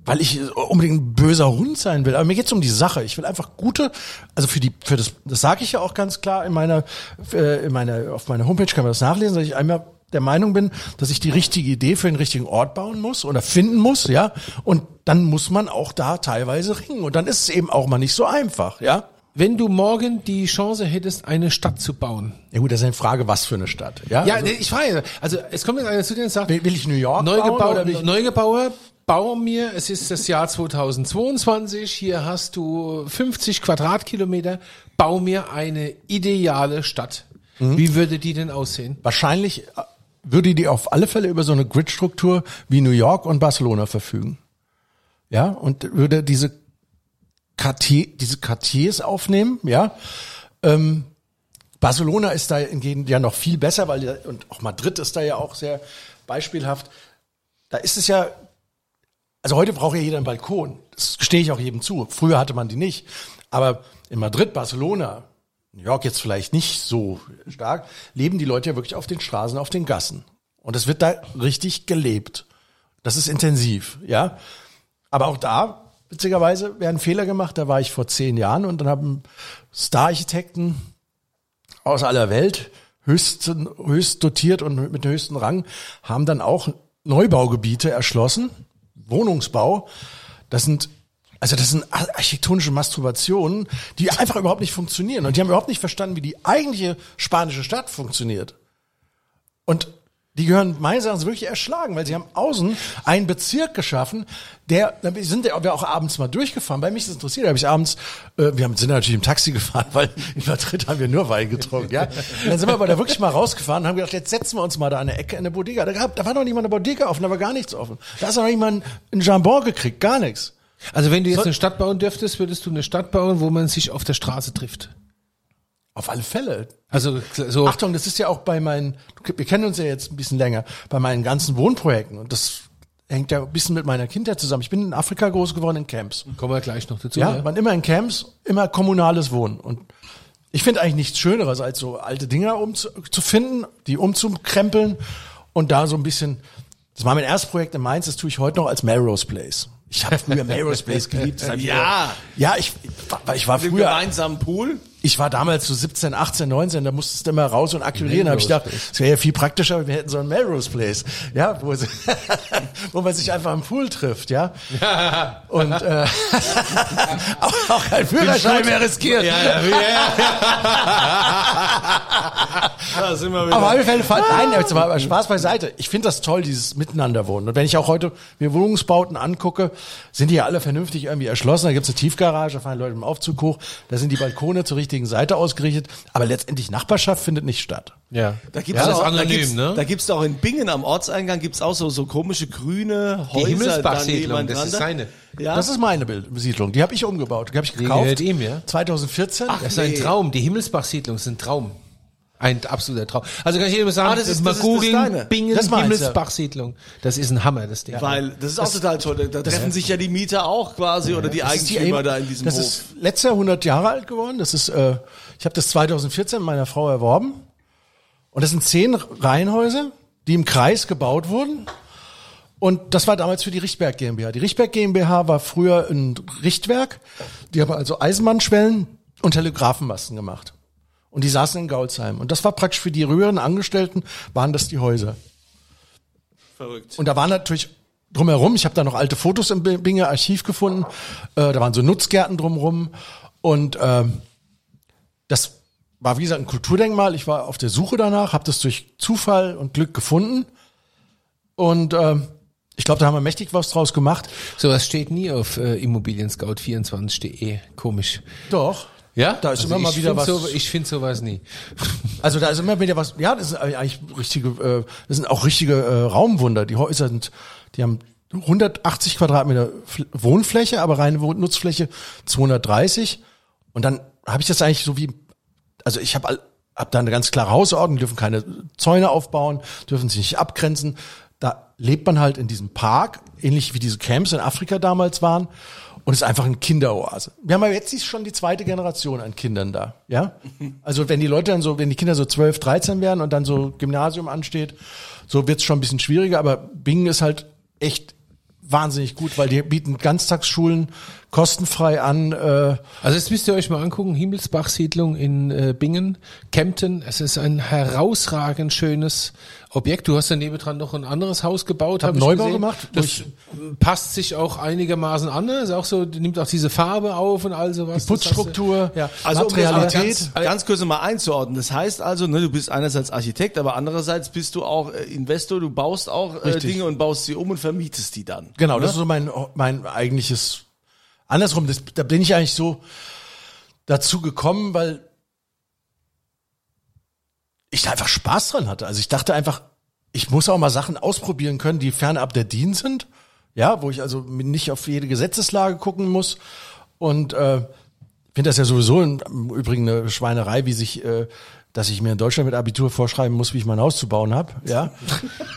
weil ich unbedingt ein böser Hund sein will. Aber mir geht's um die Sache. Ich will einfach gute, also für die, für das, das sage ich ja auch ganz klar in meiner, äh, in meiner, auf meiner Homepage kann man das nachlesen, dass ich einmal der Meinung bin, dass ich die richtige Idee für den richtigen Ort bauen muss oder finden muss, ja. Und dann muss man auch da teilweise ringen. Und dann ist es eben auch mal nicht so einfach, ja. Wenn du morgen die Chance hättest, eine Stadt zu bauen. Ja gut, das ist eine Frage, was für eine Stadt, ja. Ja, also, ich frage, also es kommt jetzt einer zu dir und sagt, will, will ich New York bauen Neugebau, oder will ich, Neugebauer, bau mir, es ist das Jahr 2022, hier hast du 50 Quadratkilometer, bau mir eine ideale Stadt. Mhm. Wie würde die denn aussehen? wahrscheinlich äh, würde die auf alle Fälle über so eine Grid-Struktur wie New York und Barcelona verfügen. Ja, und würde diese Quartier, diese Quartiers aufnehmen, ja. Ähm, Barcelona ist da hingegen ja noch viel besser, weil und auch Madrid ist da ja auch sehr beispielhaft. Da ist es ja, also heute braucht ja jeder einen Balkon. Das gestehe ich auch jedem zu. Früher hatte man die nicht. Aber in Madrid, Barcelona, New York jetzt vielleicht nicht so stark, leben die Leute ja wirklich auf den Straßen, auf den Gassen. Und es wird da richtig gelebt. Das ist intensiv, ja. Aber auch da, witzigerweise, werden Fehler gemacht. Da war ich vor zehn Jahren und dann haben Star-Architekten aus aller Welt, höchsten, höchst dotiert und mit dem höchsten Rang, haben dann auch Neubaugebiete erschlossen, Wohnungsbau. Das sind also das sind architektonische Masturbationen, die einfach überhaupt nicht funktionieren. Und die haben überhaupt nicht verstanden, wie die eigentliche spanische Stadt funktioniert. Und die gehören meines Erachtens wirklich erschlagen, weil sie haben außen einen Bezirk geschaffen, der, da sind wir auch abends mal durchgefahren. Bei mich ist es interessiert, da habe ich abends, äh, wir haben, sind natürlich im Taxi gefahren, weil in Madrid haben wir nur Wein getrunken, ja. Und dann sind wir aber da wirklich mal rausgefahren und haben gedacht, jetzt setzen wir uns mal da an der Ecke in der Bodega. Da, gab, da war noch nicht mal eine Bodega offen, da war gar nichts offen. Da du noch nicht mal ein Jambon gekriegt, gar nichts. Also wenn du jetzt eine Stadt bauen dürftest, würdest du eine Stadt bauen, wo man sich auf der Straße trifft. Auf alle Fälle. Also so Achtung, das ist ja auch bei meinen, wir kennen uns ja jetzt ein bisschen länger, bei meinen ganzen Wohnprojekten und das hängt ja ein bisschen mit meiner Kindheit zusammen. Ich bin in Afrika groß geworden in Camps. kommen wir gleich noch dazu. Ja, waren immer in Camps, immer kommunales Wohnen und ich finde eigentlich nichts Schöneres, als so alte Dinger umzu, zu finden, die umzukrempeln und da so ein bisschen, das war mein erstes Projekt in Mainz, das tue ich heute noch als Melrose Place. Ich habe früher Melrose Place geliebt. Ja. Ja, ich, ich war- früher gemeinsamen Pool. Ich war damals so 17, 18, 19, da musstest du immer raus und akquirieren. Da habe ich gedacht, es wäre ja viel praktischer, wir hätten so ein Melrose Place, ja, wo, wo man sich einfach am Pool trifft, ja. Und äh, auch, auch kein Führerschein mehr riskiert. Ja, ja, ja. da sind wir wieder. Aber auf Fälle, Fall- nein, jetzt mal Spaß beiseite. Ich finde das toll, dieses Miteinanderwohnen. Und wenn ich auch heute mir Wohnungsbauten angucke, sind die ja alle vernünftig irgendwie erschlossen. Da gibt's eine Tiefgarage, da fahren Leute im Aufzug hoch, da sind die Balkone zur richtigen Seite ausgerichtet. Aber letztendlich Nachbarschaft findet nicht statt. Ja. Da gibt's ja, das auch, ist anonym, da gibt's, ne? Da gibt's auch in Bingen am Ortseingang gibt's auch so, so komische grüne Häuser. Die Himmelsbach-Siedlung, dann das ist seine. Ja. Das ist meine Bild- Besiedlung. Die habe ich umgebaut. Die habe ich gekauft. gehört ihm, ja? 2014. Das ist ein. Traum. Die Himmelsbach-Siedlung ist ein Traum. Ein absoluter Traum. Also kann ich jedem sagen, Ah, das ist- mal das ist das googeln, Deine. Bingen, Das ja. Himmelsbach-Siedlung. Das ist ein Hammer, das Ding. Weil das ist auch total toll. Da treffen sich ja die Mieter auch quasi oder die Das ist die Eigentümer Aim- da in diesem Das Hof. ist letztes Jahr 100 Jahre alt geworden. Das ist, äh, ich habe das 2014 meiner Frau erworben. Und das sind zehn Reihenhäuser, die im Kreis gebaut wurden. Und das war damals für die Richtberg GmbH. Die Richtberg GmbH war früher ein Richtwerk. Die haben also Eisenbahnschwellen und Telegrafenmasten gemacht. Und die saßen in Gaulsheim. Und das war praktisch für die höheren Angestellten, waren das die Häuser. Verrückt. Und da waren natürlich drumherum, ich habe da noch alte Fotos im Binger Archiv gefunden, äh, da waren so Nutzgärten drumherum und ähm, das war wie gesagt ein Kulturdenkmal. Ich war auf der Suche danach, habe das durch Zufall und Glück gefunden und ähm, ich glaube, da haben wir mächtig was draus gemacht. Sowas steht nie auf äh, Immobilienscout24.de. Komisch. Doch. Ja? Da ist Also immer mal ich wieder was. So, ich finde sowas nie. Also da ist immer wieder was. Ja, das sind eigentlich richtige, äh, das sind auch richtige äh, Raumwunder. Die Häuser sind, die haben 180 Quadratmeter Fl- Wohnfläche, aber reine Nutzfläche 230. Und dann habe ich das eigentlich so wie, also ich habe hab da eine ganz klare Hausordnung, dürfen keine Zäune aufbauen, dürfen sich nicht abgrenzen. Da lebt man halt in diesem Park, ähnlich wie diese Camps in Afrika damals waren. Und ist einfach ein Kinderoase. Wir haben aber jetzt schon die zweite Generation an Kindern da, ja? Also wenn die Leute dann so, wenn die Kinder so 12, 13 werden und dann so Gymnasium ansteht, so wird's schon ein bisschen schwieriger, aber Bingen ist halt echt wahnsinnig gut, weil die bieten Ganztagsschulen kostenfrei an, äh, Also jetzt müsst ihr euch mal angucken, Himmelsbach-Siedlung in äh, Bingen, Kempten. Es ist ein herausragend schönes Objekt. Du hast daneben dran noch ein anderes Haus gebaut. Hab hab Neubau gesehen. gemacht, Das passt sich auch einigermaßen an. ne? Ist auch so, nimmt auch diese Farbe auf und all sowas. die Putzstruktur, Ja. Also um Materialität. ganz, ganz kurz mal einzuordnen. Das heißt also, ne, du bist einerseits Architekt, aber andererseits bist du auch äh, Investor. Du baust auch äh. Dinge und baust sie um und vermietest die dann. Genau, das ist so mein, mein eigentliches, andersrum, das, da bin ich eigentlich so dazu gekommen, weil ich da einfach Spaß dran hatte. Also ich dachte einfach, ich muss auch mal Sachen ausprobieren können, die fernab der DIN sind. Ja, wo ich also nicht auf jede Gesetzeslage gucken muss. Und äh, finde das ja sowieso im, Übrigen eine Schweinerei, wie sich, äh, dass ich mir in Deutschland mit Abitur vorschreiben muss, wie ich mein Haus zu bauen habe. Ja,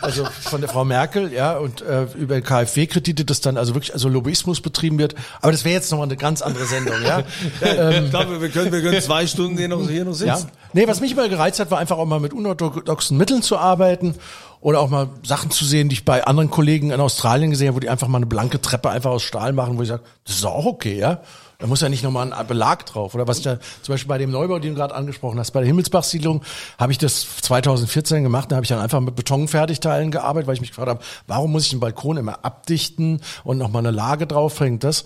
also von der Frau Merkel, ja, und äh, über KfW-Kredite, das dann also wirklich also Lobbyismus betrieben wird. Aber das wäre jetzt nochmal eine ganz andere Sendung, ja. ich glaube, wir können, wir können zwei Stunden hier noch, hier noch sitzen. Ja. Nee, was mich mal gereizt hat, war einfach auch mal mit unorthodoxen Mitteln zu arbeiten oder auch mal Sachen zu sehen, die ich bei anderen Kollegen in Australien gesehen habe, wo die einfach mal eine blanke Treppe einfach aus Stahl machen, wo ich sage, das ist auch okay, ja. Da muss ja nicht nochmal ein Belag drauf. Oder was ich da zum Beispiel bei dem Neubau, den du gerade angesprochen hast, bei der Himmelsbach-Siedlung habe ich das 2014 gemacht. Da habe ich dann einfach mit Betonfertigteilen gearbeitet, weil ich mich gefragt habe, warum muss ich den Balkon immer abdichten und nochmal eine Lage drauf, bringt das.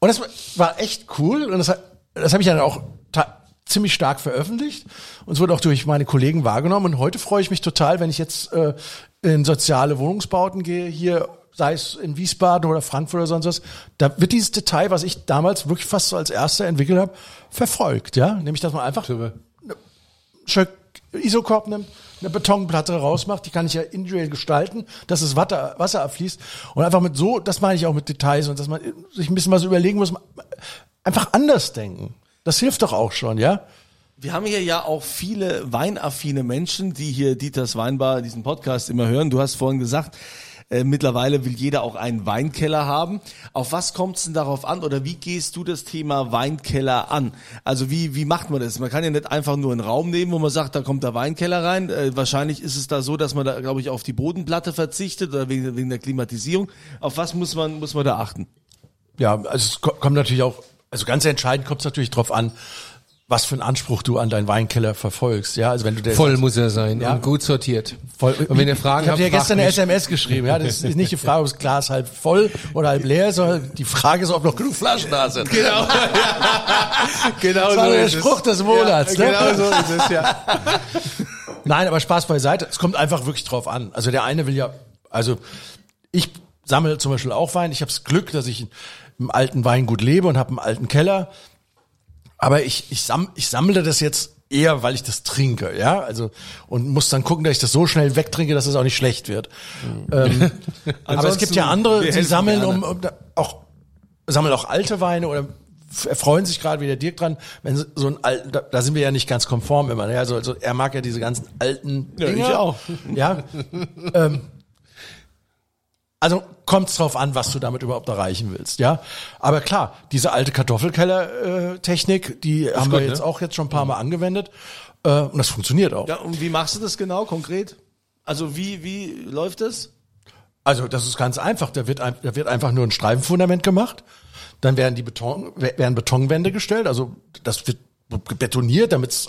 Und das war echt cool und das, das habe ich dann auch ziemlich stark veröffentlicht und es wurde auch durch meine Kollegen wahrgenommen und heute freue ich mich total, wenn ich jetzt äh, in soziale Wohnungsbauten gehe, hier sei es in Wiesbaden oder Frankfurt oder sonst was, da wird dieses Detail, was ich damals wirklich fast so als erster entwickelt habe, verfolgt, ja, nämlich dass man einfach Schöck Isokorb nimmt, eine Betonplatte rausmacht, die kann ich ja individuell gestalten, dass das Wasser, Wasser abfließt und einfach mit so, das meine ich auch mit Details und dass man sich ein bisschen was überlegen muss, einfach anders denken. Das hilft doch auch schon, ja? Wir haben hier ja auch viele weinaffine Menschen, die hier Dieters Weinbar, diesen Podcast immer hören. Du hast vorhin gesagt, äh, mittlerweile will jeder auch einen Weinkeller haben. Auf was kommt es denn darauf an oder wie gehst du das Thema Weinkeller an? Also wie, wie macht man das? Man kann ja nicht einfach nur einen Raum nehmen, wo man sagt, da kommt der Weinkeller rein. Äh, wahrscheinlich ist es da so, dass man da, glaube ich, auf die Bodenplatte verzichtet oder wegen, wegen der Klimatisierung. Auf was muss man, muss man da achten? Ja, also es ko- kommt natürlich auch, also ganz entscheidend kommt es natürlich drauf an, was für einen Anspruch du an deinen Weinkeller verfolgst. Ja, also wenn du der Voll muss er sein Ja. und gut sortiert. Voll. Und wenn ihr Fragen ich habe habt, dir gestern eine. SMS geschrieben. Ja, das ist nicht die Frage, ob das Glas halb voll oder halb leer ist, sondern die Frage ist, ob noch genug Flaschen da sind. Genau. genau Das war so der ist es. Spruch des Monats. Ja, ne? genau so ist es, ja. Nein, aber Spaß beiseite. Es kommt einfach wirklich drauf an. Also der eine will ja, also ich sammle zum Beispiel auch Wein. Ich habe das Glück, dass ich im alten Weingut lebe und habe einen alten Keller. Aber ich, ich, samm, ich sammle das jetzt eher, weil ich das trinke, ja, also und muss dann gucken, dass ich das so schnell wegtrinke, dass es auch nicht schlecht wird. Ähm, aber es gibt ja andere, die sammeln um, um auch sammeln auch alte Weine oder erfreuen sich gerade wie der Dirk dran, wenn so ein alten, da, da sind wir ja nicht ganz konform immer. Ne? Also, also er mag ja diese ganzen alten Ja, Dinge. ich auch. Ja. ähm, also kommt es drauf an, was du damit überhaupt erreichen willst, ja. Aber klar, diese alte Kartoffelkeller-Technik, die haben wir gut, jetzt ne? auch jetzt schon ein paar Mal angewendet äh, und das funktioniert auch. Ja, und wie machst du das genau konkret? Also wie, wie läuft das? Also das ist ganz einfach. Da wird, ein- da wird einfach nur ein Streifenfundament gemacht. Dann werden die Beton, werden Betonwände gestellt. Also das wird betoniert, damit es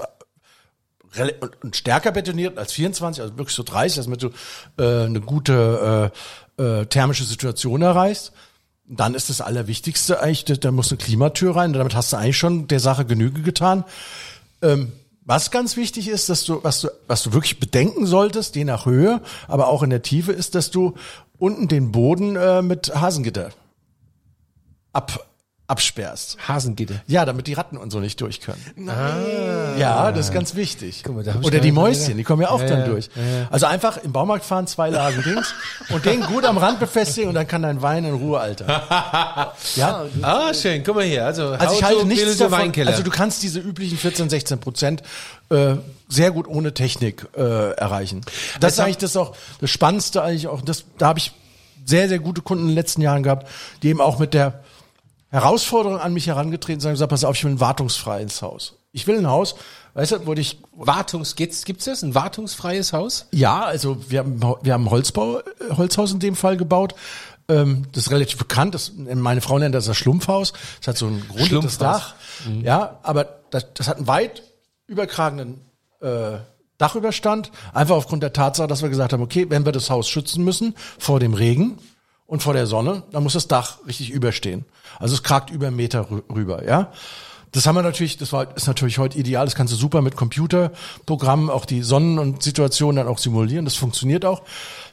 und stärker betoniert als 24, also wirklich so 30, damit du äh, eine gute äh, äh, thermische Situation erreichst. Dann ist das Allerwichtigste eigentlich, da, muss eine Klimatür rein. Damit hast du eigentlich schon der Sache Genüge getan. Ähm, was ganz wichtig ist, dass du, was du, was du wirklich bedenken solltest, je nach Höhe, aber auch in der Tiefe, ist, dass du unten den Boden äh, mit Hasengitter ab, absperrst. Hasengitter. Ja, damit die Ratten und so nicht durch können. Ja, das ist ganz wichtig. Guck mal, da Oder die Mäuschen, gedacht. die kommen ja auch Ja, dann ja, durch. ja. Also einfach im Baumarkt fahren, zwei Lagen Dings und den gut am Rand befestigen und dann kann dein Wein in Ruhe altern. Ja, Ah, schön. Guck mal hier. Also, also ich halte nichts davon. Also du kannst diese üblichen 14, 16 Prozent äh, sehr gut ohne Technik äh, erreichen. Das ist eigentlich das auch das Spannendste eigentlich auch. Das, da habe ich sehr, sehr gute Kunden in den letzten Jahren gehabt, die eben auch mit der Herausforderung an mich herangetreten und gesagt, pass auf, ich will ein wartungsfreies Haus. Ich will ein Haus, weißt du, wurde ich Wartungs, gibt's, gibt's das? Ein wartungsfreies Haus? ja, also wir haben, wir haben ein Holzbau, äh, Holzhaus in dem Fall gebaut. Ähm, das ist relativ bekannt. Das, meine Frau nennt das das Schlumpfhaus. Das hat so ein grundes. Dach. Ja, aber das, das hat einen weit überkragenden äh, Dachüberstand. Einfach aufgrund der Tatsache, dass wir gesagt haben, okay, wenn wir das Haus schützen müssen vor dem Regen und vor der Sonne, dann muss das Dach richtig überstehen. Also es kragt über einen Meter rü- rüber, ja. Das haben wir natürlich, das war, ist natürlich heute ideal. Das kannst du super mit Computerprogrammen auch die Sonnen- und Situationen dann auch simulieren. Das funktioniert auch.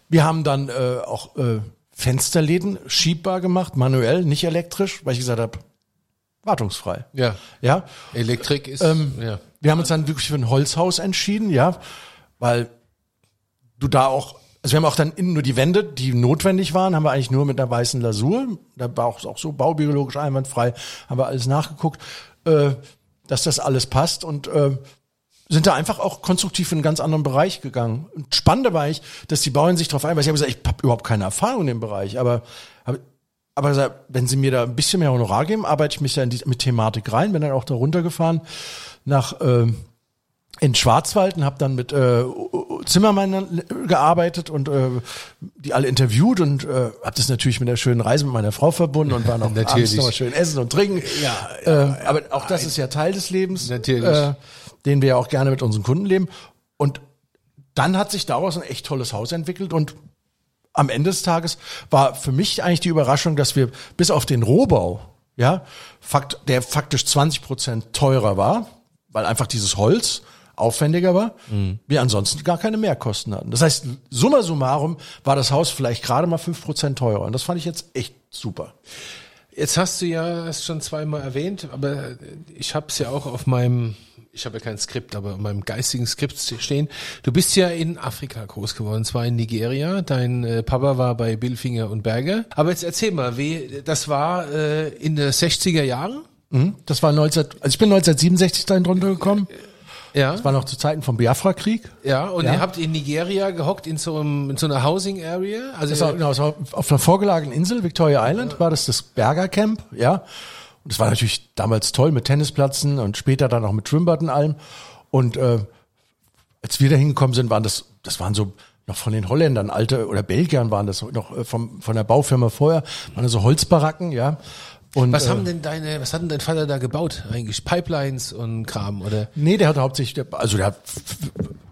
Wir haben dann äh, auch äh, Fensterläden schiebbar gemacht, manuell, nicht elektrisch, weil ich gesagt habe, wartungsfrei. Ja. Ja. Elektrik ist, Ähm, ja. Wir haben uns dann wirklich für ein Holzhaus entschieden, ja, weil du da auch, also wir haben auch dann nur die Wände, die notwendig waren, haben wir eigentlich nur mit einer weißen Lasur, da war auch, auch so baubiologisch einwandfrei, haben wir alles nachgeguckt, äh, dass das alles passt und äh, sind da einfach auch konstruktiv in einen ganz anderen Bereich gegangen. Und spannend war eigentlich, dass die Bauern sich darauf einweisen. Ich habe gesagt, ich habe überhaupt keine Erfahrung in dem Bereich, aber aber gesagt, wenn sie mir da ein bisschen mehr Honorar geben, arbeite ich mich in die, mit Thematik rein. Bin dann auch da runtergefahren nach ähm, in Schwarzwald und habe dann mit äh, Zimmermännern gearbeitet und äh, die alle interviewt und äh, habe das natürlich mit einer schönen Reise mit meiner Frau verbunden und war noch abends noch schön essen und trinken. Ja, äh, aber auch das ist ja Teil des Lebens, Natürlich. Äh, den wir ja auch gerne mit unseren Kunden leben. Und dann hat sich daraus ein echt tolles Haus entwickelt und am Ende des Tages war für mich eigentlich die Überraschung, dass wir bis auf den Rohbau, ja, fakt, der faktisch 20 Prozent teurer war, weil einfach dieses Holz aufwendiger war, wir ansonsten gar keine Mehrkosten hatten. Das heißt, summa summarum war das Haus vielleicht gerade mal 5 Prozent teurer. Und das fand ich jetzt echt super. Jetzt hast du ja es schon zweimal erwähnt, aber ich habe es ja auch auf meinem, ich habe ja kein Skript, aber auf meinem geistigen Skript stehen. Du bist ja in Afrika groß geworden, zwar in Nigeria. Dein äh, Papa war bei Billfinger und Berger. Aber jetzt erzähl mal, wie das war äh, in den 60er Jahren? Mhm. Das war 19, also ich bin 1967 dahin drunter gekommen. Ja. Das war noch zu Zeiten vom Biafra-Krieg. Ja, und Ja. ihr habt in Nigeria gehockt in so, einem, in so einer Housing Area. Also Das war, genau, das war auf einer vorgelagenen Insel, Victoria Island, war das das Berger Camp, ja. Und das war natürlich damals toll mit Tennisplatzen und später dann auch mit Schwimmbad und allem. Und äh, als wir da hingekommen sind, waren das, das waren so noch von den Holländern, alte oder Belgiern waren das noch äh, vom, von der Baufirma vorher, waren das so Holzbaracken, ja. Und, Was äh, haben denn deine, was hat denn dein Vater da gebaut eigentlich? Pipelines und Kram oder? Nee, der hat hauptsächlich, der- also der hat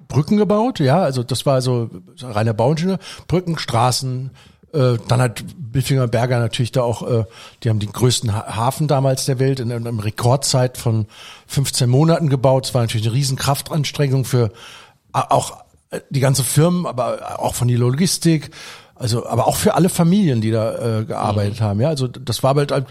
Brücken gebaut, ja, also das war so so reiner Bauingenieur. Brücken, Straßen, äh, dann hat Biffinger Berger natürlich da auch, äh, die haben den größten ha Hafen damals der Welt in, einer Rekordzeit von 15 Monaten gebaut. Es war natürlich eine riesen Kraftanstrengung für auch äh, die ganze Firmen, aber auch von die Logistik, also aber auch für alle Familien, die da äh, gearbeitet haben, ja, also das war halt, halt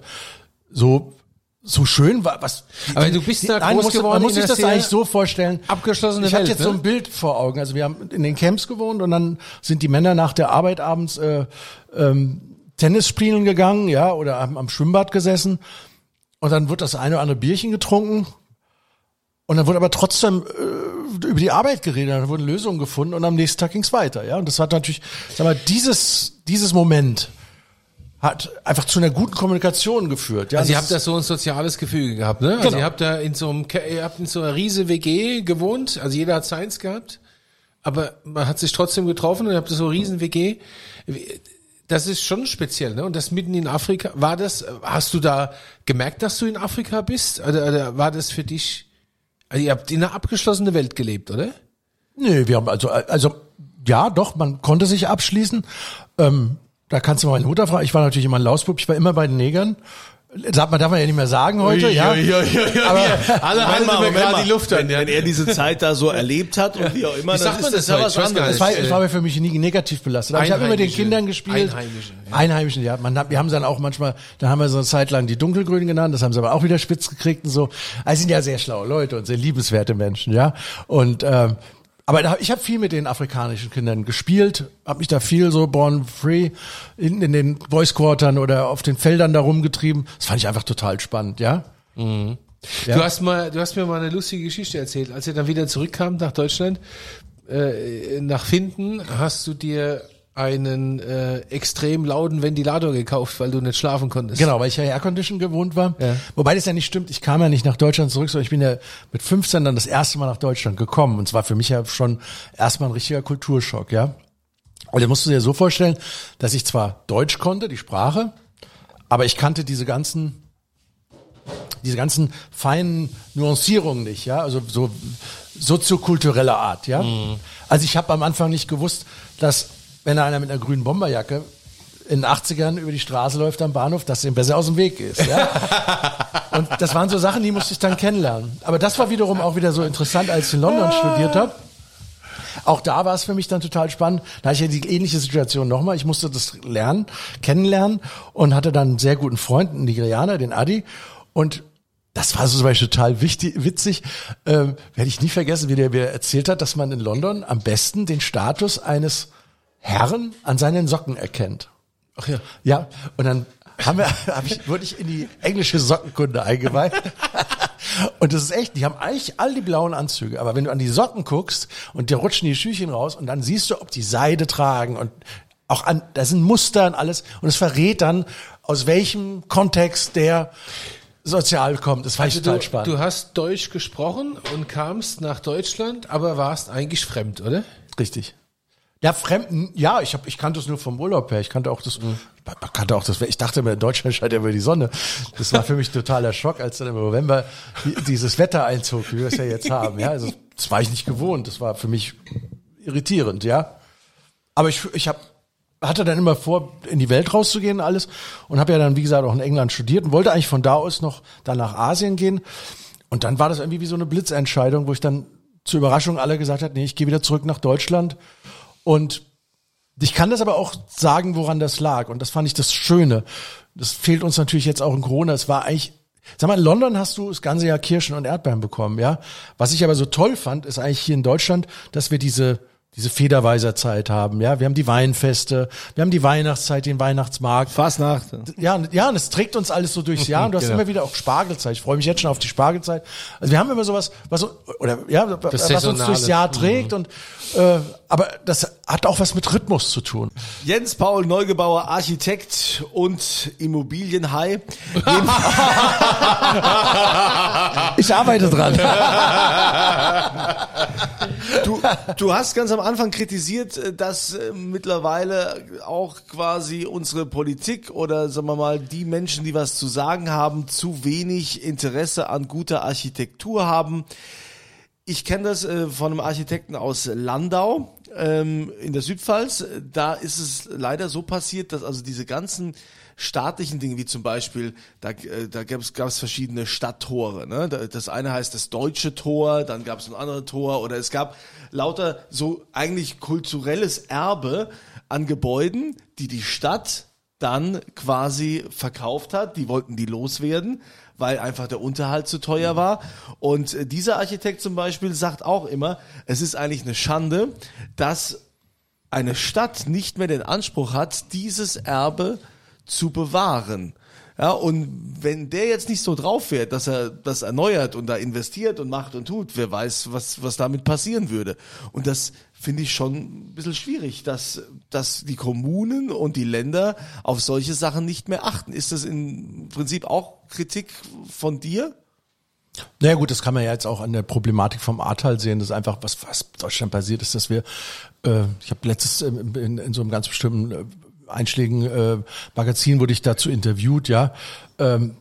so so schön war, was. Aber du bist da Nein, groß muss, geworden Man muss sich das eigentlich so vorstellen. abgeschlossene Ich habe jetzt so ne? ein Bild vor Augen. Also wir haben in den Camps gewohnt und dann sind die Männer nach der Arbeit abends äh, ähm, Tennis spielen gegangen, ja, oder haben am Schwimmbad gesessen und dann wird das eine oder andere Bierchen getrunken und dann wurde aber trotzdem äh, über die Arbeit geredet, dann wurden Lösungen gefunden und am nächsten Tag ging's weiter, ja. Und das hat natürlich, sag mal, dieses dieses Moment hat einfach zu einer guten Kommunikation geführt. Ja, Also ihr habt da so ein soziales Gefüge gehabt, ne? Also Genau. ihr habt da in so einem, ihr habt in so einer riese WG gewohnt, also jeder hat seins gehabt, aber man hat sich trotzdem getroffen und ihr habt so eine riesen WG. Das ist schon speziell, ne? Und das mitten in Afrika, war das, hast du da gemerkt, dass du in Afrika bist? Oder, oder war das für dich, also ihr habt in einer abgeschlossenen Welt gelebt, oder? Nee, wir haben also, also ja, doch, man konnte sich abschließen. Ähm, da kannst du mal meine Mutter fragen. Ich war natürlich immer ein Lausbub, ich war immer bei den Negern. Sagt man, darf man ja nicht mehr sagen heute, ja. Aber alle halten mir gerade die Luft an, wenn, ja. wenn er diese Zeit da so erlebt hat und wie auch immer, Wie sagt man ist das ja was anderes. Es war, es war für mich nie negativ belastet. Aber ich habe immer den. Kindern gespielt. Einheimische, ja. Einheimischen, ja. Man wir haben dann auch manchmal, da haben wir so eine Zeit lang die Dunkelgrünen genannt, das haben sie aber auch wieder spitz gekriegt und so. Also sind ja sehr schlaue Leute und sehr liebenswerte Menschen, ja. Und ähm, aber ich habe viel mit den afrikanischen Kindern gespielt, habe mich da viel so born free in, in den Voice Quartern oder auf den Feldern da rumgetrieben. Das fand ich einfach total spannend, ja. Du hast mal, du hast mir mal eine lustige Geschichte erzählt. Als ihr dann wieder zurückkam nach Deutschland, äh, nach Finden, hast du dir einen äh, extrem lauten Ventilator gekauft, weil du nicht schlafen konntest. Genau, weil ich ja Aircondition gewohnt war. Ja. Wobei das ja nicht stimmt. Ich kam ja nicht nach Deutschland zurück, sondern ich bin ja mit 15 dann das erste Mal nach Deutschland gekommen. Und es war für mich ja schon erstmal ein richtiger Kulturschock, ja. Und da musst du dir so vorstellen, dass ich zwar Deutsch konnte, die Sprache, aber ich kannte diese ganzen diese ganzen feinen Nuancierungen nicht, ja, also so soziokultureller Art, ja. Also ich habe am Anfang nicht gewusst, dass wenn einer mit einer grünen Bomberjacke in den 80ern über die Straße läuft am Bahnhof, dass ihm besser aus dem Weg ist, ja. Und das waren so Sachen, die musste ich dann kennenlernen. Aber das war wiederum auch wieder so interessant, als ich in London studiert habe. Auch da war es für mich dann total spannend. Da hatte ich ja die ähnliche Situation nochmal. Ich musste das lernen, kennenlernen und hatte dann einen sehr guten Freund, einen Nigerianer, den Adi. Und das war so zum Beispiel total wichtig, witzig. Ähm, werde ich nie vergessen, wie der mir erzählt hat, dass man in London am besten den Status eines Herren an seinen Socken erkennt. Ach ja. Ja, und dann haben wir, hab ich, wurde ich in die englische Sockenkunde eingeweiht. Und das ist echt, die haben eigentlich all die blauen Anzüge, aber wenn du an die Socken guckst und dir rutschen die Schüchchen raus und dann siehst du, ob die Seide tragen und auch an, da sind Muster und alles und es verrät dann, aus welchem Kontext der sozial kommt. Das ich Also total du, spannend. du hast Deutsch gesprochen und kamst nach Deutschland, aber warst eigentlich fremd, oder? Richtig. Ja, Fremden, ja, ich hab, ich kannte es nur vom Urlaub her. Ich kannte auch das, ich kannte auch das, ich dachte immer, in Deutschland scheint ja über die Sonne. Das war für mich totaler Schock, als dann im November die- dieses Wetter einzog, wie wir es ja jetzt haben. Ja, also, das war ich nicht gewohnt. Das war für mich irritierend, ja. Aber ich, ich hab, hatte dann immer vor, in die Welt rauszugehen und alles und habe ja dann, wie gesagt, auch in England studiert und wollte eigentlich von da aus noch dann nach Asien gehen. Und dann war das irgendwie wie so eine Blitzentscheidung, wo ich dann zur Überraschung alle gesagt hat, nee, ich gehe wieder zurück nach Deutschland. Und ich kann das aber auch sagen, woran das lag. Und das fand ich das Schöne. Das fehlt uns natürlich jetzt auch in Corona. Es war eigentlich, sag mal, in London hast du das ganze Jahr Kirschen und Erdbeeren bekommen, ja. Was ich aber so toll fand, ist eigentlich hier in Deutschland, dass wir diese diese Federweiserzeit haben, ja. Wir haben die Weinfeste, wir haben die Weihnachtszeit, den Weihnachtsmarkt. Fastnacht. Ja, ja, und es trägt uns alles so durchs Jahr und du hast Genau. immer wieder auch Spargelzeit. Ich freue mich jetzt schon auf die Spargelzeit. Also wir haben immer sowas, was oder ja, was uns durchs Jahr trägt und äh, aber das hat auch was mit Rhythmus zu tun. Jens Paul Neugebauer, Architekt und Immobilienhai. Ich arbeite dran. Du, du hast ganz am Anfang kritisiert, äh, dass äh, mittlerweile auch quasi unsere Politik oder sagen wir mal die Menschen, die was zu sagen haben, zu wenig Interesse an guter Architektur haben. Ich kenne das äh, von einem Architekten aus Landau ähm, in der Südpfalz. Da ist es leider so passiert, dass also diese ganzen staatlichen Dinge, wie zum Beispiel, da, äh, da gab es verschiedene Stadttore. Ne? Da- Das eine heißt das deutsche Tor, dann gab es ein anderes Tor oder es gab lauter so eigentlich kulturelles Erbe an Gebäuden, die die Stadt dann quasi verkauft hat. Die wollten die loswerden, weil einfach der Unterhalt zu teuer war. Und äh, dieser Architekt zum Beispiel sagt auch immer, es ist eigentlich eine Schande, dass eine Stadt nicht mehr den Anspruch hat, dieses Erbe zu bewahren. Ja, und wenn der jetzt nicht so drauf wäre, dass er das erneuert und da investiert und macht und tut, wer weiß, was, was damit passieren würde. Und das finde ich schon ein bisschen schwierig, dass, dass die Kommunen und die Länder auf solche Sachen nicht mehr achten. Ist das im Prinzip auch Kritik von dir? Naja gut, das kann man ja jetzt auch an der Problematik vom Ahrtal sehen. Das ist einfach, was, was in Deutschland passiert ist, dass wir, äh, ich habe letztes ähm, in, in so einem ganz bestimmten äh, einschlägigen äh, Magazin wurde ich dazu interviewt, ja. Ähm,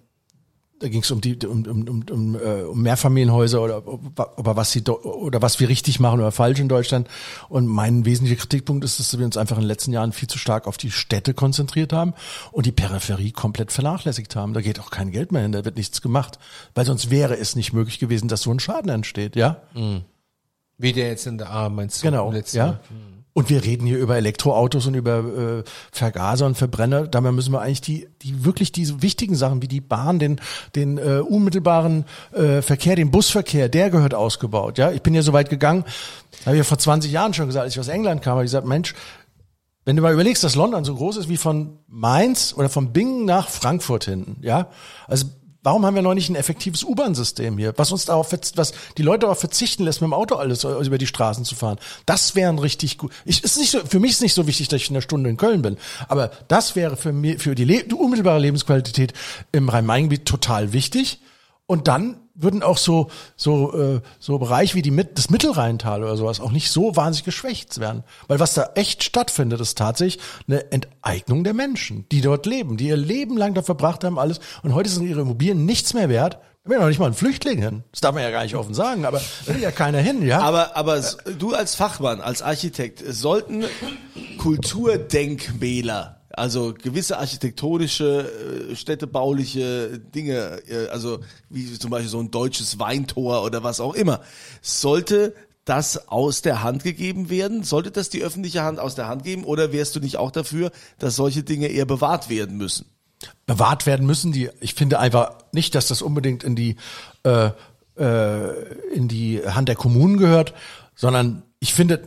da ging es um die um, um, um, um, äh, um Mehrfamilienhäuser oder oder was sie oder was wir richtig machen oder falsch in Deutschland. Und mein wesentlicher Kritikpunkt ist, dass wir uns einfach in den letzten Jahren viel zu stark auf die Städte konzentriert haben und die Peripherie komplett vernachlässigt haben. Da geht auch kein Geld mehr hin, da wird nichts gemacht, weil sonst wäre es nicht möglich gewesen, dass so ein Schaden entsteht, ja? Wie der jetzt in der A meinst du? Genau, ja. Mal? Und wir reden hier über Elektroautos und über äh, Vergaser und Verbrenner. Dabei müssen wir eigentlich die, die wirklich diese wichtigen Sachen wie die Bahn, den, den äh, unmittelbaren äh, Verkehr, den Busverkehr, der gehört ausgebaut. Ja, ich bin ja so weit gegangen, habe ich ja vor 20 Jahren schon gesagt, als ich aus England kam, habe ich gesagt, Mensch, wenn du mal überlegst, dass London so groß ist wie von Mainz oder von Bingen nach Frankfurt hinten, ja, also warum haben wir noch nicht ein effektives U-Bahn-System hier, was uns darauf, was die Leute darauf verzichten lässt, mit dem Auto alles äh, über die Straßen zu fahren? Das wäre ein richtig gut. Ich, ist nicht so, für mich ist nicht so wichtig, dass ich in einer Stunde in Köln bin, aber das wäre für mich, für die, Le die unmittelbare Lebensqualität im Rhein-Main-Gebiet total wichtig. Und dann würden auch so so äh, so Bereich wie die Mit das Mittelrheintal oder sowas auch nicht so wahnsinnig geschwächt werden, weil was da echt stattfindet, ist tatsächlich eine Enteignung der Menschen, die dort leben, die ihr Leben lang da verbracht haben alles und heute sind ihre Immobilien nichts mehr wert. Da will noch nicht mal ein Flüchtling hin. Das darf man ja gar nicht offen sagen, aber will ja keiner hin, ja. Aber, aber du als Fachmann, als Architekt, sollten Kulturdenkmäler, also gewisse architektonische, äh, städtebauliche Dinge, äh, also wie zum Beispiel so ein deutsches Weintor oder was auch immer, sollte das aus der Hand gegeben werden? Sollte das die öffentliche Hand aus der Hand geben oder wärst du nicht auch dafür, dass solche Dinge eher bewahrt werden müssen? bewahrt werden müssen. Die, ich finde einfach nicht, dass das unbedingt in die äh, äh, in die Hand der Kommunen gehört, sondern ich finde,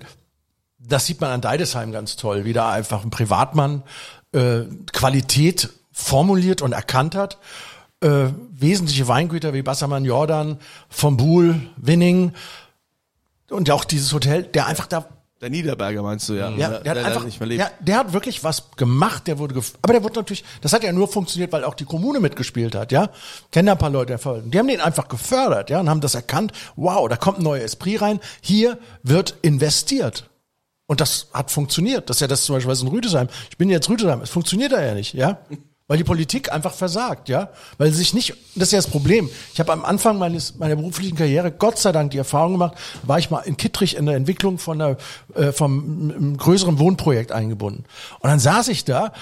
das sieht man an Deidesheim ganz toll, wie da einfach ein Privatmann äh, Qualität formuliert und erkannt hat. Äh, wesentliche Weingüter wie Bassermann Jordan, vom Buhl, Winning und auch dieses Hotel, der einfach da Der Niederberger meinst du, ja? ja, der, der hat einfach, nicht mehr lebt. ja, der hat wirklich was gemacht, der wurde, gef aber der wurde natürlich, das hat ja nur funktioniert, weil auch die Kommune mitgespielt hat, ja. Kennen da ein paar Leute, die haben den einfach gefördert, ja, und haben das erkannt, wow, da kommt ein neuer Esprit rein, hier wird investiert. Und das hat funktioniert. Das ist ja das zum Beispiel in Rüdesheim. Ich bin jetzt Rüdesheim. Es funktioniert da ja nicht, ja. Weil die Politik einfach versagt, ja. Weil sie sich nicht, das ist ja das Problem. Ich habe am Anfang meines, meiner beruflichen Karriere Gott sei Dank die Erfahrung gemacht, war ich mal in Kittrich in der Entwicklung von einer, äh, vom einem größeren Wohnprojekt eingebunden. Und dann saß ich da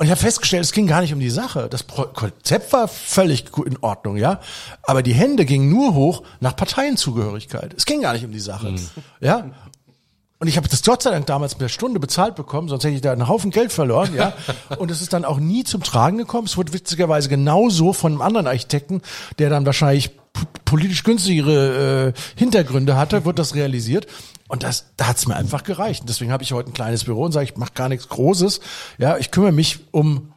und ich habe festgestellt, es ging gar nicht um die Sache. Das Konzept war völlig in Ordnung, ja. Aber die Hände gingen nur hoch nach Parteienzugehörigkeit. Es ging gar nicht um die Sache, ja. Und ich habe das Gott sei Dank damals per Stunde bezahlt bekommen, sonst hätte ich da einen Haufen Geld verloren, ja. Und es ist dann auch nie zum Tragen gekommen. Es wurde witzigerweise genauso von einem anderen Architekten, der dann wahrscheinlich politisch günstigere äh, Hintergründe hatte, wird das realisiert. Und das, da hat's mir einfach gereicht. Und deswegen habe ich heute ein kleines Büro und sage, ich mache gar nichts Großes. Ja, ich kümmere mich um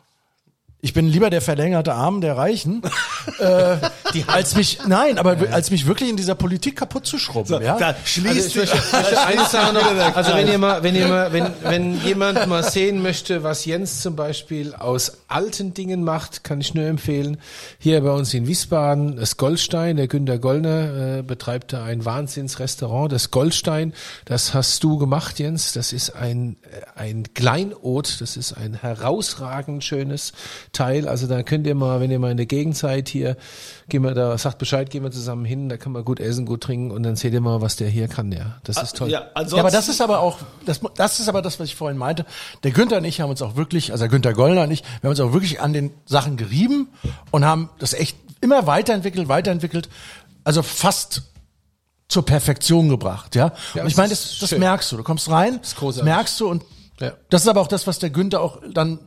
ich bin lieber der verlängerte Arm der Reichen, äh, als mich, nein, aber als mich wirklich in dieser Politik kaputt zu schrubben. ja? Da Also schließt ich möchte, ich möchte eine Sache noch, also wenn ihr mal, wenn ihr mal, wenn, wenn jemand mal sehen möchte, was Jens zum Beispiel aus alten Dingen macht, kann ich nur empfehlen. Hier bei uns in Wiesbaden, das Goldstein, der Günter Gollner äh, betreibt da ein Wahnsinnsrestaurant, das Goldstein, das hast du gemacht, Jens. Das ist ein, äh, ein Kleinod, das ist ein herausragend schönes Teil. Also da könnt ihr mal, wenn ihr mal in der Gegend seid hier, gehen wir da, sagt Bescheid, gehen wir zusammen hin, da kann man gut essen, gut trinken und dann seht ihr mal, was der hier kann, ja. Das ist toll. Ja, Ja, aber das ist aber auch, das, das ist aber das, was ich vorhin meinte. Der Günther und ich haben uns auch wirklich, also der Günther Gollner und ich, wir haben uns auch wirklich an den Sachen gerieben und haben das echt immer weiterentwickelt, weiterentwickelt. Also fast zur Perfektion gebracht, ja. Ja, und ich meine, das, das schön. merkst du. Du kommst rein, das merkst du und Ja. das ist aber auch das, was der Günther auch dann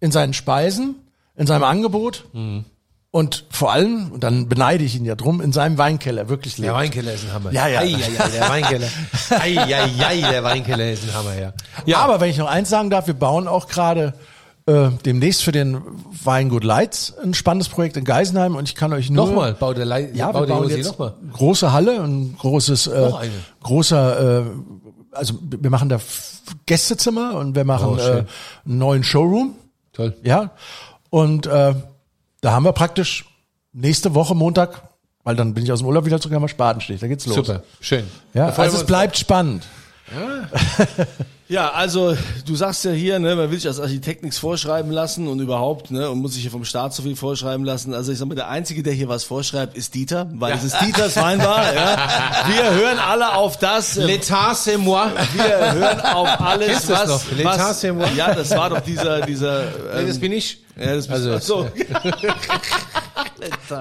in seinen Speisen, in seinem Angebot Mhm. und vor allem, und dann beneide ich ihn ja drum, in seinem Weinkeller wirklich lebt. Der Weinkeller ist ein Hammer. Ja, ja. Ei, ei, ei, der Weinkeller. ei, ei, ei, der Weinkeller ist ein Hammer, ja. Ja, Aber wenn ich noch eins sagen darf, wir bauen auch gerade äh, demnächst für den Weingut Leitz ein spannendes Projekt in Geisenheim und ich kann euch nur nochmal, baut der, Le ja, baut wir der bauen jetzt nochmal. große Halle, ein großes äh, großer äh, also wir machen da Gästezimmer und wir machen Oh, äh, einen neuen Showroom, Toll. ja. Und äh, da haben wir praktisch nächste Woche Montag, weil dann bin ich aus dem Urlaub wieder zurück, haben wir Spatenstich, da geht's los. Super, schön. Ja, also es bleibt spannend. Ja, also du sagst ja hier, ne, man will sich als Architekt nichts vorschreiben lassen und überhaupt, ne, und muss sich ja vom Staat so viel vorschreiben lassen. Also ich sag mal, der Einzige, der hier was vorschreibt, ist Dieter, weil es ist Dieters Weinbar. Ja. Wir hören alle auf das. äh, L'état, c'est moi. Wir hören auf alles, Kennst was, noch? L'état, c'est moi? Ja, das war doch dieser, dieser. Nee, Ähm, das bin ich. Ja, das Also, du. Ach so.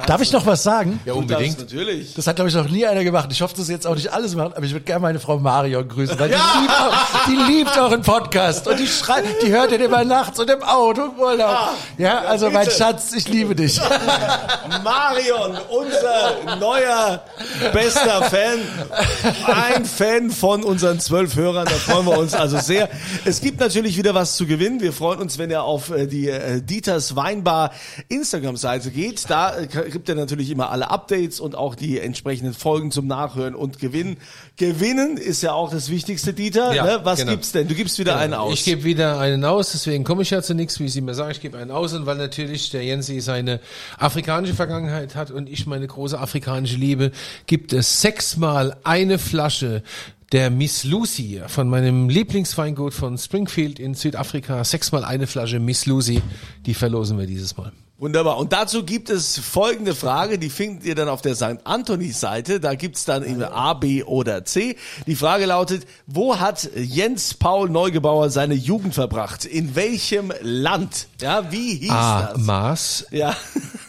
Darf ich noch was sagen? Ja, unbedingt. Natürlich. Das hat, glaube ich, noch nie einer gemacht. Ich hoffe, das jetzt auch nicht alles machen, aber ich würde gerne meine Frau Marion grüßen, weil die, liebt auch, die liebt euren Podcast und die schreibt, die hört den immer nachts und im Auto im Urlaub. Ja, also mein bitte. Schatz, ich liebe dich. Marion, unser neuer bester Fan, ein Fan von unseren zwölf Hörern, da freuen wir uns also sehr. Es gibt natürlich wieder was zu gewinnen. Wir freuen uns, wenn ihr auf äh, die äh, Dieters Weinbar Instagram-Seite geht. Da äh, gibt ihr natürlich immer alle Updates und auch die entsprechenden Folgen zum Nachhören und Gewinnen. Gewinnen ist ja auch das Wichtigste, Dieter. Ja, ne? Was genau. gibt's denn? Du gibst wieder einen aus. Ich gebe wieder einen aus, deswegen komme ich ja zu nichts, wie Sie mir sagen. Ich gebe einen aus und weil natürlich der Jensi seine afrikanische Vergangenheit hat und ich meine große afrikanische Liebe, gibt es sechsmal eine Flasche der Miss Lucy von meinem Lieblingsweingut von Springfield in Südafrika. Sechsmal eine Flasche Miss Lucy, die verlosen wir dieses Mal. Wunderbar. Und dazu gibt es folgende Frage, die findet ihr dann auf der St. Anthony-Seite. Da gibt's dann eben A, B oder C. Die Frage lautet, wo hat Jens Paul Neugebauer seine Jugend verbracht? In welchem Land? Ja, wie hieß A. das? Mars, Ja,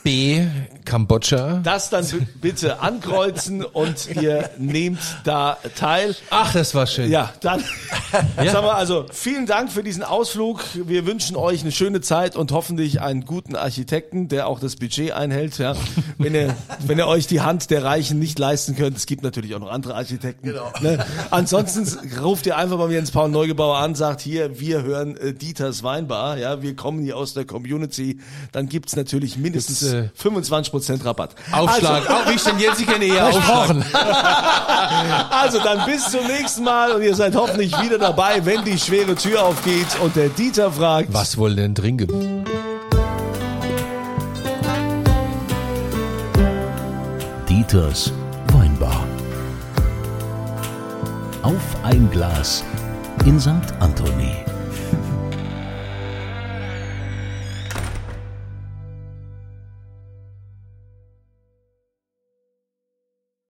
B. Kambodscha. das dann bitte ankreuzen und ihr nehmt da teil. Ach, das war schön. Ja, dann sagen wir also vielen Dank für diesen Ausflug. Wir wünschen euch eine schöne Zeit und hoffentlich einen guten Architekten, der auch das Budget einhält. Ja, wenn ihr wenn ihr euch die Hand der Reichen nicht leisten könnt, es gibt natürlich auch noch andere Architekten. Genau. Ne? Ansonsten ruft ihr einfach beim Jens Paul Neugebauer an, sagt hier, wir hören äh, Dieters Weinbar. Ja, wir kommen hier aus der Community. Dann gibt's natürlich mindestens Gibt's, äh, 25% Rabatt. Aufschlag. Auch wie ich den Jensi kenne, eher Aufschlag. Versprochen. Also dann bis zum nächsten Mal und ihr seid hoffentlich wieder dabei, wenn die schwere Tür aufgeht und der Dieter fragt. Was wollen denn trinken? Dieters Weinbar. Auf ein Glas in St. Anthony.